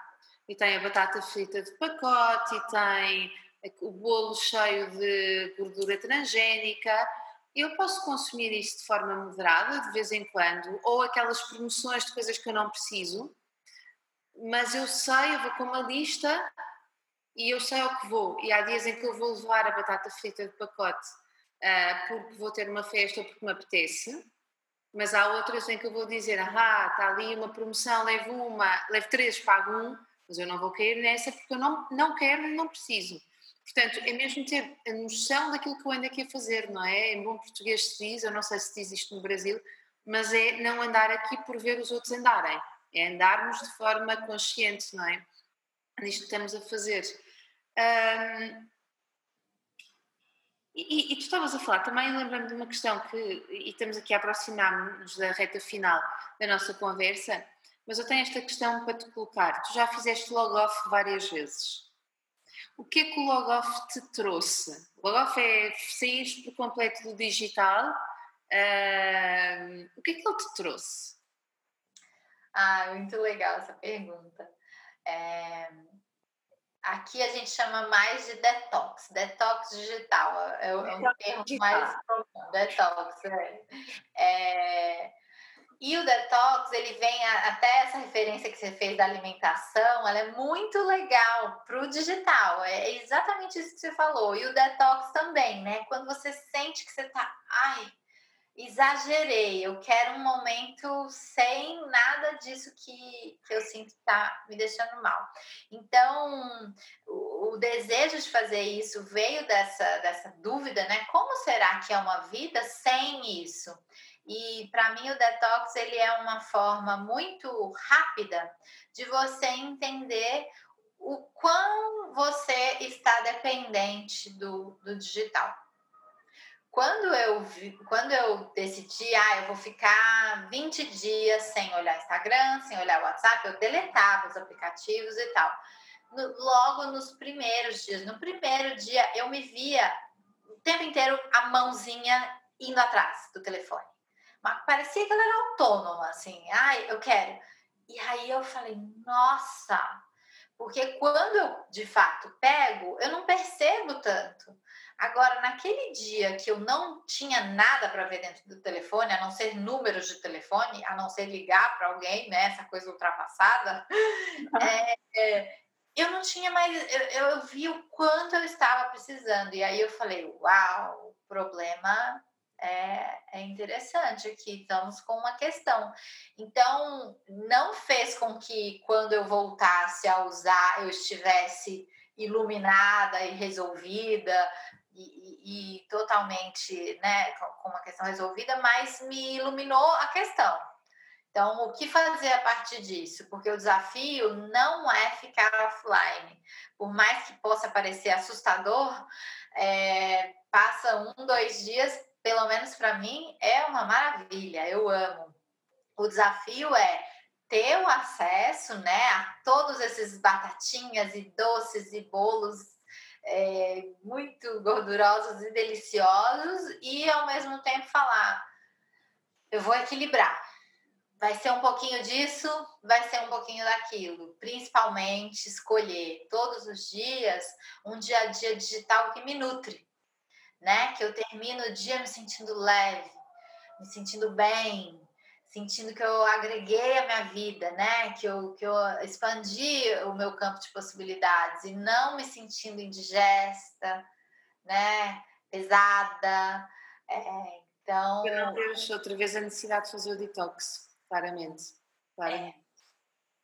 e tem a batata frita de pacote, e tem o bolo cheio de gordura transgénica. Eu posso consumir isso de forma moderada, de vez em quando, ou aquelas promoções de coisas que eu não preciso, mas eu sei, eu vou com uma lista e eu sei ao que vou. E há dias em que eu vou levar a batata frita de pacote uh, porque vou ter uma festa ou porque me apetece, mas há outras em que eu vou dizer: ah, está ali uma promoção, levo uma, levo três, pago um mas eu não vou cair nessa porque eu não, não quero e não preciso. Portanto, é mesmo ter a noção daquilo que eu ando aqui a fazer, não é? Em bom português se diz, eu não sei se diz isto no Brasil, mas é não andar aqui por ver os outros andarem, é andarmos de forma consciente, não é? Nisto que estamos a fazer. Um, e, e, tu estavas a falar, também lembrando de uma questão que, e estamos aqui a aproximar-nos da reta final da nossa conversa, mas eu tenho esta questão para te colocar. Tu já fizeste logoff várias vezes. O que é que o logoff te trouxe? Logoff é sair por completo do digital. Uh, o que é que ele te trouxe? Ah, muito legal essa pergunta. É... Aqui a gente chama mais de detox, detox digital, é, é um termo mais profundo, detox. É. é... E o detox, ele vem a, até essa referência que você fez da alimentação, ela é muito legal para o digital. É exatamente isso que você falou. E o detox também, né? Quando você sente que você tá, ai, exagerei, eu quero um momento sem nada disso que, que eu sinto que tá me deixando mal. Então, o, o desejo de fazer isso veio dessa, dessa dúvida, né? Como será que é uma vida sem isso? E para mim o detox ele é uma forma muito rápida de você entender o quão você está dependente do, do digital. Quando eu, quando eu decidi, ah, eu vou ficar 20 dias sem olhar Instagram, sem olhar WhatsApp, eu deletava os aplicativos e tal. No, logo nos primeiros dias, no primeiro dia, eu me via o tempo inteiro a mãozinha indo atrás do telefone. Mas parecia que ela era autônoma, assim. Ai, eu quero. E aí eu falei, nossa, porque quando eu de fato pego, eu não percebo tanto. Agora, naquele dia que eu não tinha nada para ver dentro do telefone, a não ser números de telefone, a não ser ligar para alguém, né, essa coisa ultrapassada, [laughs] é, é, eu não tinha mais, eu, eu vi o quanto eu estava precisando. E aí eu falei, uau, o problema é, é interessante aqui, estamos com uma questão. Então, não fez com que quando eu voltasse a usar, eu estivesse iluminada e resolvida e, e, totalmente né, com uma questão resolvida, mas me iluminou a questão. Então, o que fazer a partir disso? Porque o desafio não é ficar offline. Por mais que possa parecer assustador, é, passa um, dois dias, pelo menos para mim, é uma maravilha. Eu amo. O desafio é ter o acesso né, a todos esses batatinhas e doces e bolos é, muito gordurosos e deliciosos e ao mesmo tempo falar eu vou equilibrar vai ser um pouquinho disso, vai ser um pouquinho daquilo. Principalmente escolher todos os dias um dia a dia digital que me nutre, né? Que eu termino o dia me sentindo leve, me sentindo bem, sentindo que eu agreguei a minha vida, né? Que eu, que eu expandi o meu campo de possibilidades e não me sentindo indigesta, né? Pesada. É, então. Eu não vejo outra vez a necessidade de fazer o detox claramente. claramente.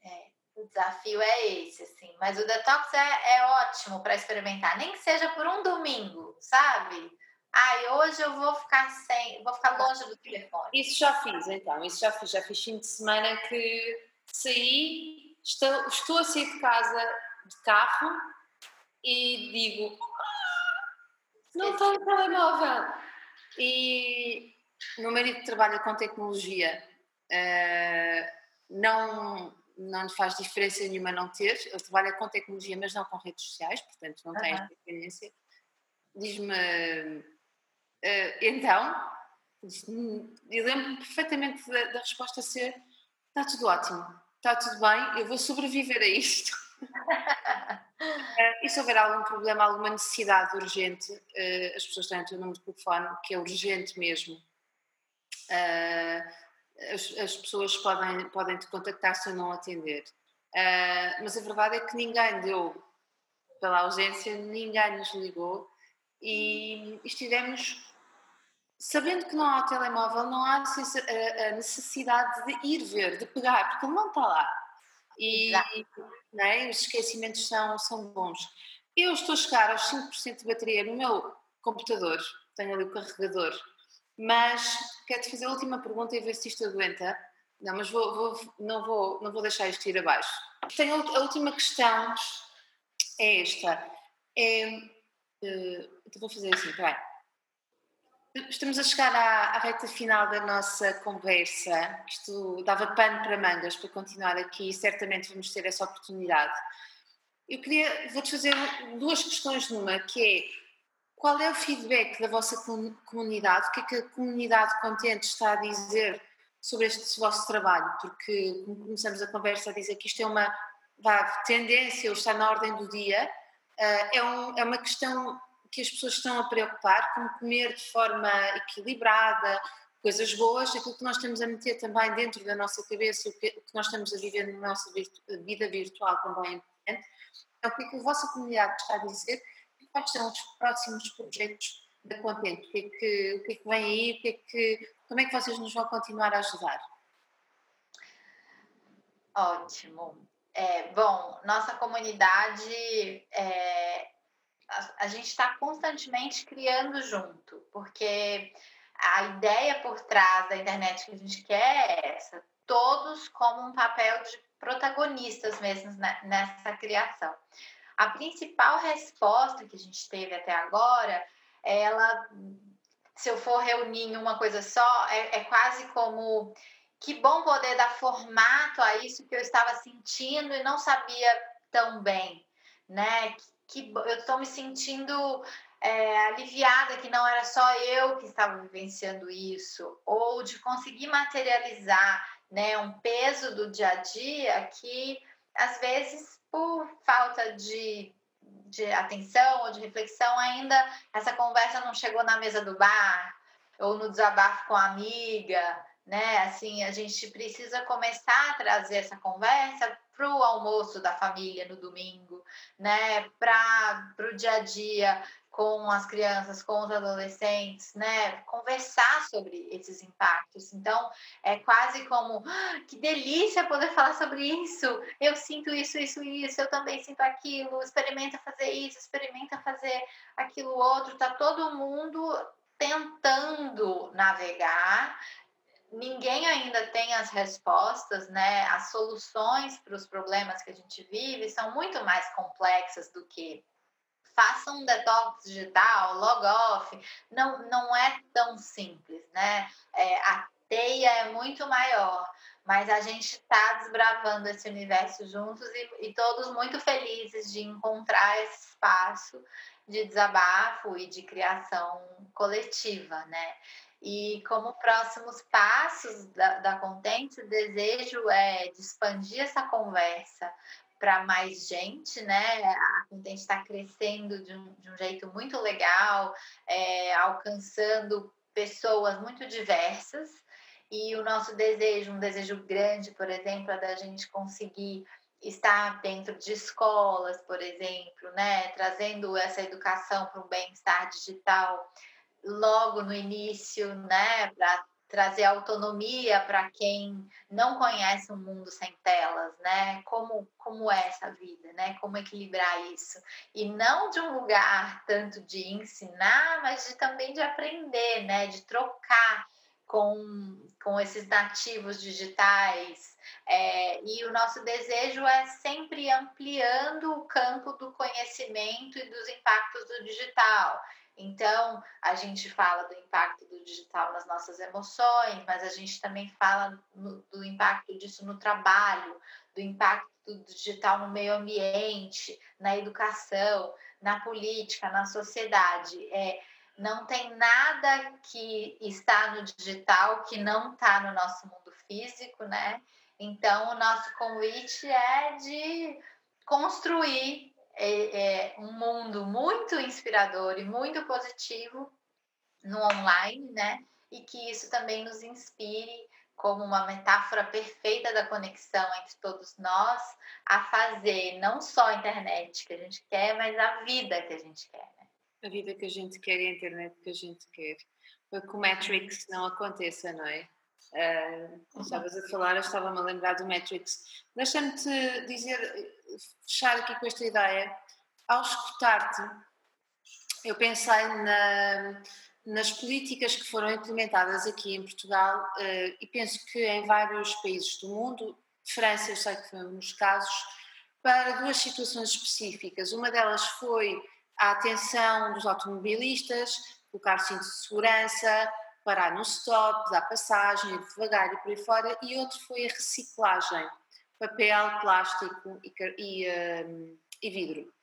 É, é, o desafio é esse, assim. Mas o detox é, é ótimo para experimentar, nem que seja por um domingo, sabe? Ai, hoje eu vou ficar sem, vou ficar longe do telefone. Isso já fiz, então. Isso já fiz. Já fiz fim de semana que saí, estou, estou a sair de casa de carro e digo ah, não tenho telemóvel. E o meu marido trabalha com tecnologia Uh, não, não lhe faz diferença nenhuma não ter. Ele trabalha com tecnologia, mas não com redes sociais, portanto não tem esta dependência. Diz-me, uh, então, eu lembro-me perfeitamente da, da, resposta ser: está tudo ótimo, está tudo bem, eu vou sobreviver a isto. uh, [laughs] e se houver algum problema, alguma necessidade urgente, uh, as pessoas têm o teu número de telefone, que é urgente mesmo. Uh, as, as pessoas podem, podem te contactar se eu não atender. Mas a verdade é que ninguém deu pela ausência, ninguém nos ligou e estivemos sabendo que não há telemóvel, não há a necessidade de ir ver, de pegar, porque ele não está lá. E é? os esquecimentos são, são bons. Eu estou a chegar aos 5% de bateria no meu computador, tenho ali o carregador mas quero-te fazer a última pergunta e ver se isto aguenta. Não, mas vou, vou, não, vou, não vou deixar isto ir abaixo. Tenho a última questão, é esta. É, uh, vou fazer assim, vai. Estamos a chegar à, à, reta final da nossa conversa. Isto dava pano para mangas para continuar aqui e certamente vamos ter essa oportunidade. Eu queria, vou-te fazer duas questões numa, que é qual é o feedback da vossa comunidade? O que é que a comunidade contente está a dizer sobre este vosso trabalho? Porque começamos a conversa a dizer que isto é uma vá, tendência ou está na ordem do dia, uh, é, um, é uma questão que as pessoas estão a preocupar, como comer de forma equilibrada, coisas boas, aquilo que nós estamos a meter também dentro da nossa cabeça, o que, o que nós estamos a viver na nossa vida virtual também é importante. Então, o que é que a vossa comunidade está a dizer? quais são os próximos projetos da Contente? O que é que, o que, é que vem aí? O que é que, como é que vocês nos vão continuar a ajudar? Ótimo. É, bom, nossa comunidade, é, a, a gente está constantemente criando junto, porque a ideia por trás da internet que a gente quer é essa, todos como um papel de protagonistas mesmo nessa criação. A principal resposta que a gente teve até agora, ela, se eu for reunir em uma coisa só, é, é quase como que bom poder dar formato a isso que eu estava sentindo e não sabia tão bem, né? Que, eu estou me sentindo é, aliviada que não era só eu que estava vivenciando isso, ou de conseguir materializar né, um peso do dia a dia que às vezes por falta de, de atenção ou de reflexão, ainda essa conversa não chegou na mesa do bar ou no desabafo com a amiga, né? Assim, a gente precisa começar a trazer essa conversa para o almoço da família no domingo, né? Para o dia a dia com as crianças, com os adolescentes, né? Conversar sobre esses impactos. Então, é quase como ah, que delícia poder falar sobre isso. Eu sinto isso, isso, isso. Eu também sinto aquilo. Experimenta fazer isso, experimenta fazer aquilo outro. Tá todo mundo tentando navegar. Ninguém ainda tem as respostas, né? As soluções para os problemas que a gente vive são muito mais complexas do que faça um detox digital, log off, não, não é tão simples, né? É, a teia é muito maior, mas a gente está desbravando esse universo juntos e, e, todos muito felizes de encontrar esse espaço de desabafo e de criação coletiva, né? E como próximos passos da, da Contente, o desejo é de expandir essa conversa para mais gente, né? A Contente está crescendo de um, de um, jeito muito legal, é, alcançando pessoas muito diversas. E o nosso desejo, um desejo grande, por exemplo, é da gente conseguir estar dentro de escolas, por exemplo, né? Trazendo essa educação para um bem-estar digital logo no início, né? Para trazer autonomia para quem não conhece um mundo sem telas, né? Como como é essa vida, né? Como equilibrar isso e não de um lugar tanto de ensinar, mas de também de aprender, né? De trocar com, com esses nativos digitais. É, e o nosso desejo é sempre ampliando o campo do conhecimento e dos impactos do digital. Então, a gente fala do impacto do digital nas nossas emoções, mas a gente também fala no, do impacto disso no trabalho, do impacto do digital no meio ambiente, na educação, na política, na sociedade. É, não tem nada que está no digital que não está no nosso mundo físico, né? Então, o nosso convite é de construir é, é um mundo muito inspirador e muito positivo no online, né? E que isso também nos inspire como uma metáfora perfeita da conexão entre todos nós a fazer não só a internet que a gente quer, mas a vida que a gente quer. Né? A vida que a gente quer e a internet que a gente quer. Para que o Matrix não aconteça, não é? Uh, estavas a falar, eu estava-me a lembrar do Matrix. Deixa-me-te dizer, fechar aqui com esta ideia. Ao escutar-te, eu pensei na, nas políticas que foram implementadas aqui em Portugal uh, e penso que em vários países do mundo, França, eu sei que foi um dos casos, para duas situações específicas. Uma delas foi a atenção dos automobilistas, colocar cinto de segurança, parar no stop, dar passagem, devagar e por aí fora, e outro foi a reciclagem, papel, plástico e, e, um, e vidro.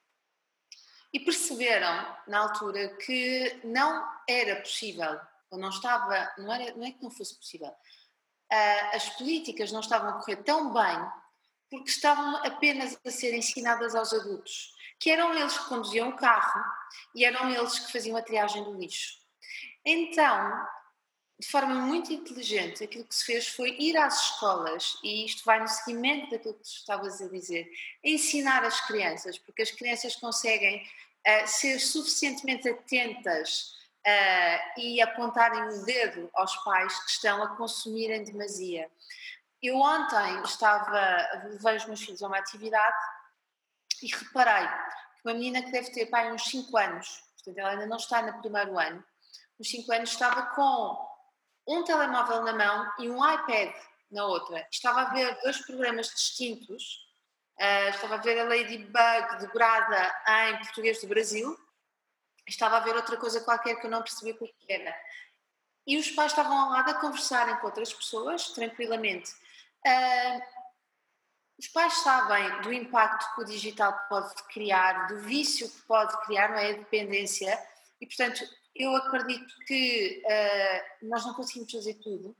E perceberam, na altura, que não era possível, ou não estava, não, era, não é que não fosse possível, uh, as políticas não estavam a correr tão bem porque estavam apenas a ser ensinadas aos adultos, que eram eles que conduziam o carro e eram eles que faziam a triagem do lixo. Então, de forma muito inteligente, aquilo que se fez foi ir às escolas, e isto vai no seguimento daquilo que tu estavas a dizer, ensinar as crianças, porque as crianças conseguem uh, ser suficientemente atentas uh, e apontarem o dedo aos pais que estão a consumir em demasia. Eu ontem estava, levei os meus filhos a uma atividade e reparei que uma menina que deve ter pai uns 5 anos, portanto ela ainda não está no primeiro ano, uns 5 anos estava com um telemóvel na mão e um iPad na outra. Estava a ver dois programas distintos. Uh, estava a ver a Ladybug dobrada em português do Brasil. Estava a ver outra coisa qualquer que eu não percebi o que era. E os pais estavam ao lado a conversarem com outras pessoas, tranquilamente. Uh, os pais sabem do impacto que o digital pode criar, do vício que pode criar, não é? A dependência. E, portanto, eu acredito que uh, nós não conseguimos fazer tudo.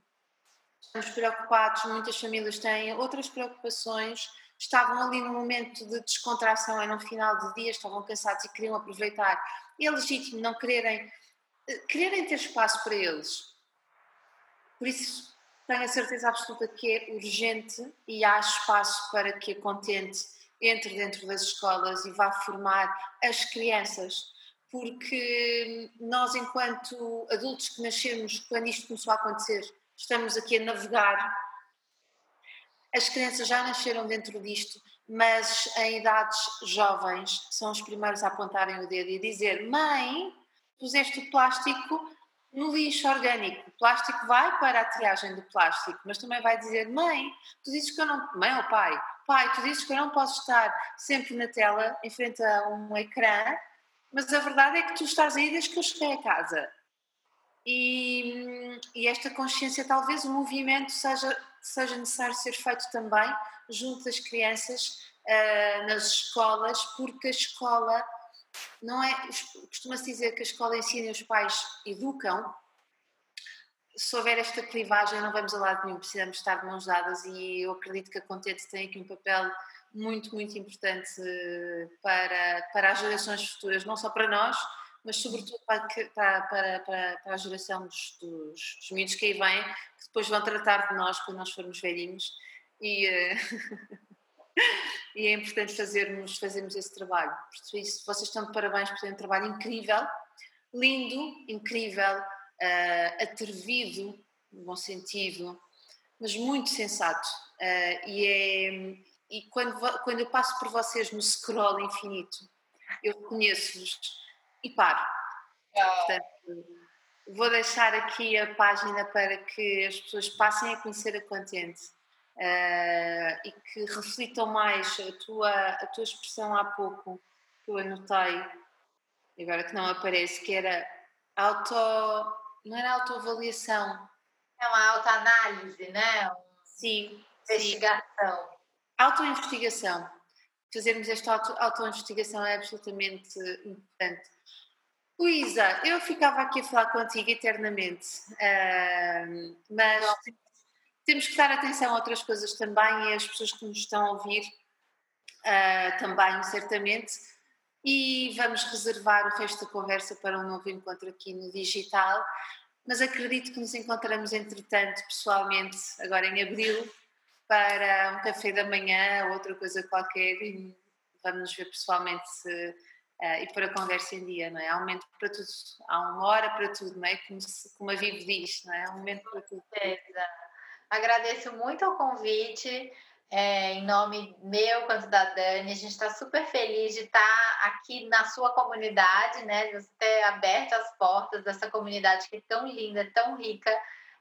Estamos preocupados, muitas famílias têm outras preocupações, estavam ali no momento de descontração, é no final do dia, estavam cansados e queriam aproveitar. É legítimo não quererem, uh, quererem ter espaço para eles. Por isso, tenho a certeza absoluta que é urgente e há espaço para que a Contente entre dentro das escolas e vá formar as crianças, porque nós, enquanto adultos que nascemos quando isto começou a acontecer, estamos aqui a navegar. As crianças já nasceram dentro disto, mas em idades jovens são os primeiros a apontarem o dedo e dizer: Mãe, puseste o plástico no lixo orgânico. O plástico vai para a triagem do plástico, mas também vai dizer: Mãe, tu dizes que eu não. Mãe ou pai? Pai, tu dizes que eu não posso estar sempre na tela, em frente a um ecrã, mas a verdade é que tu estás aí desde que eu cheguei a casa. E, e esta consciência, talvez o movimento seja, seja necessário ser feito também junto das crianças uh, nas escolas, porque a escola não é. Costuma-se dizer que a escola ensina e os pais educam. Se houver esta clivagem, não vamos a lado nenhum, precisamos estar de mãos dadas e eu acredito que a Contente tem aqui um papel muito, muito importante para, para as gerações futuras, não só para nós, mas sobretudo para, para, para, para a geração dos, dos, dos miúdos que aí vêm, que depois vão tratar de nós quando nós formos velhinhos. E, eh, [laughs] e é importante fazermos, fazermos esse trabalho. Por isso, vocês estão de parabéns por terem um trabalho incrível, lindo, incrível, uh, atrevido, no bom sentido, mas muito sensato. Uh, e é, e quando, quando eu passo por vocês no scroll infinito, eu reconheço-vos e paro. Portanto, vou deixar aqui a página para que as pessoas passem a conhecer a Contente uh, e que reflitam mais a tua, a tua expressão há pouco, que eu anotei, agora que não aparece, que era auto. não era autoavaliação. É uma autoanálise, né? Sim. Investigação. Autoinvestigação. Fazermos esta auto, autoinvestigação é absolutamente importante. Luísa, eu ficava aqui a falar contigo eternamente, uh, mas temos que dar atenção a outras coisas também e as pessoas que nos estão a ouvir uh, também, certamente. E vamos reservar o resto da conversa para um novo encontro aqui no digital. Mas acredito que nos encontraremos, entretanto, pessoalmente, agora em abril, para um café da manhã ou outra coisa qualquer e vamos ver pessoalmente uh, e pôr a conversa em dia, não é? Há um momento para tudo, há uma hora para tudo, não é? Como, se, como a Vivo diz, não é? Há um momento para tudo. É, exato. Agradeço muito o convite, é, em nome meu quanto da Dani. A gente está super feliz de estar tá aqui na sua comunidade, né? De você ter aberto as portas dessa comunidade que é tão linda, tão rica.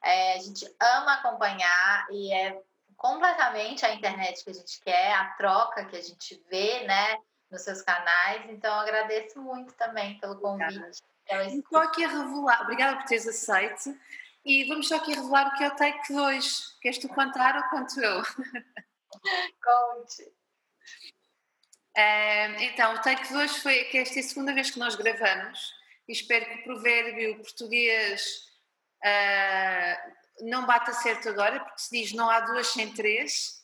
É, a gente ama acompanhar e é completamente a internet que a gente quer, a troca que a gente vê, né? Nos seus canais. Então, agradeço muito também pelo convite. Estou aqui a revelar, obrigada por teres aceito. E vamos só aqui revelar o que é o Take 2. Queres tu contar ou conto eu? [laughs] Conte. Uh, então, o Take 2 foi que esta é a segunda vez que nós gravamos e espero que o provérbio português uh, não bata certo agora, porque se diz não há duas sem três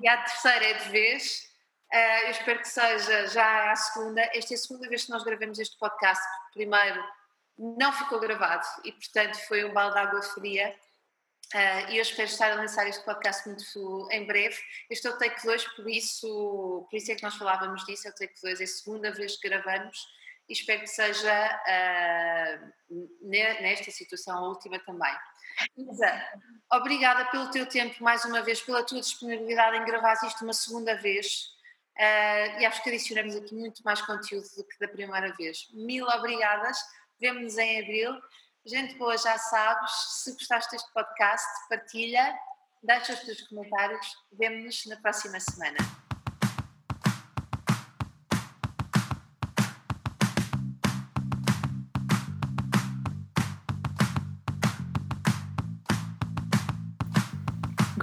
e a terceira é de vez. Uh, eu espero que seja já a segunda. Esta é a segunda vez que nós gravamos este podcast. Primeiro, não ficou gravado e, portanto, foi um balde de água fria. Uh, e eu espero estar a lançar este podcast muito em breve. Este é o Take 2, por isso, por isso é que nós falávamos disso. É o Take 2, é a segunda vez que gravamos e espero que seja uh, nesta situação a última também. Isa, obrigada pelo teu tempo mais uma vez, pela tua disponibilidade em gravar isto uma segunda vez. Uh, e acho que adicionamos aqui muito mais conteúdo do que da primeira vez. Mil obrigadas. Vemo-nos em abril. Gente boa, já sabes, se gostaste deste podcast, partilha, deixa os teus comentários. Vemo-nos na próxima semana.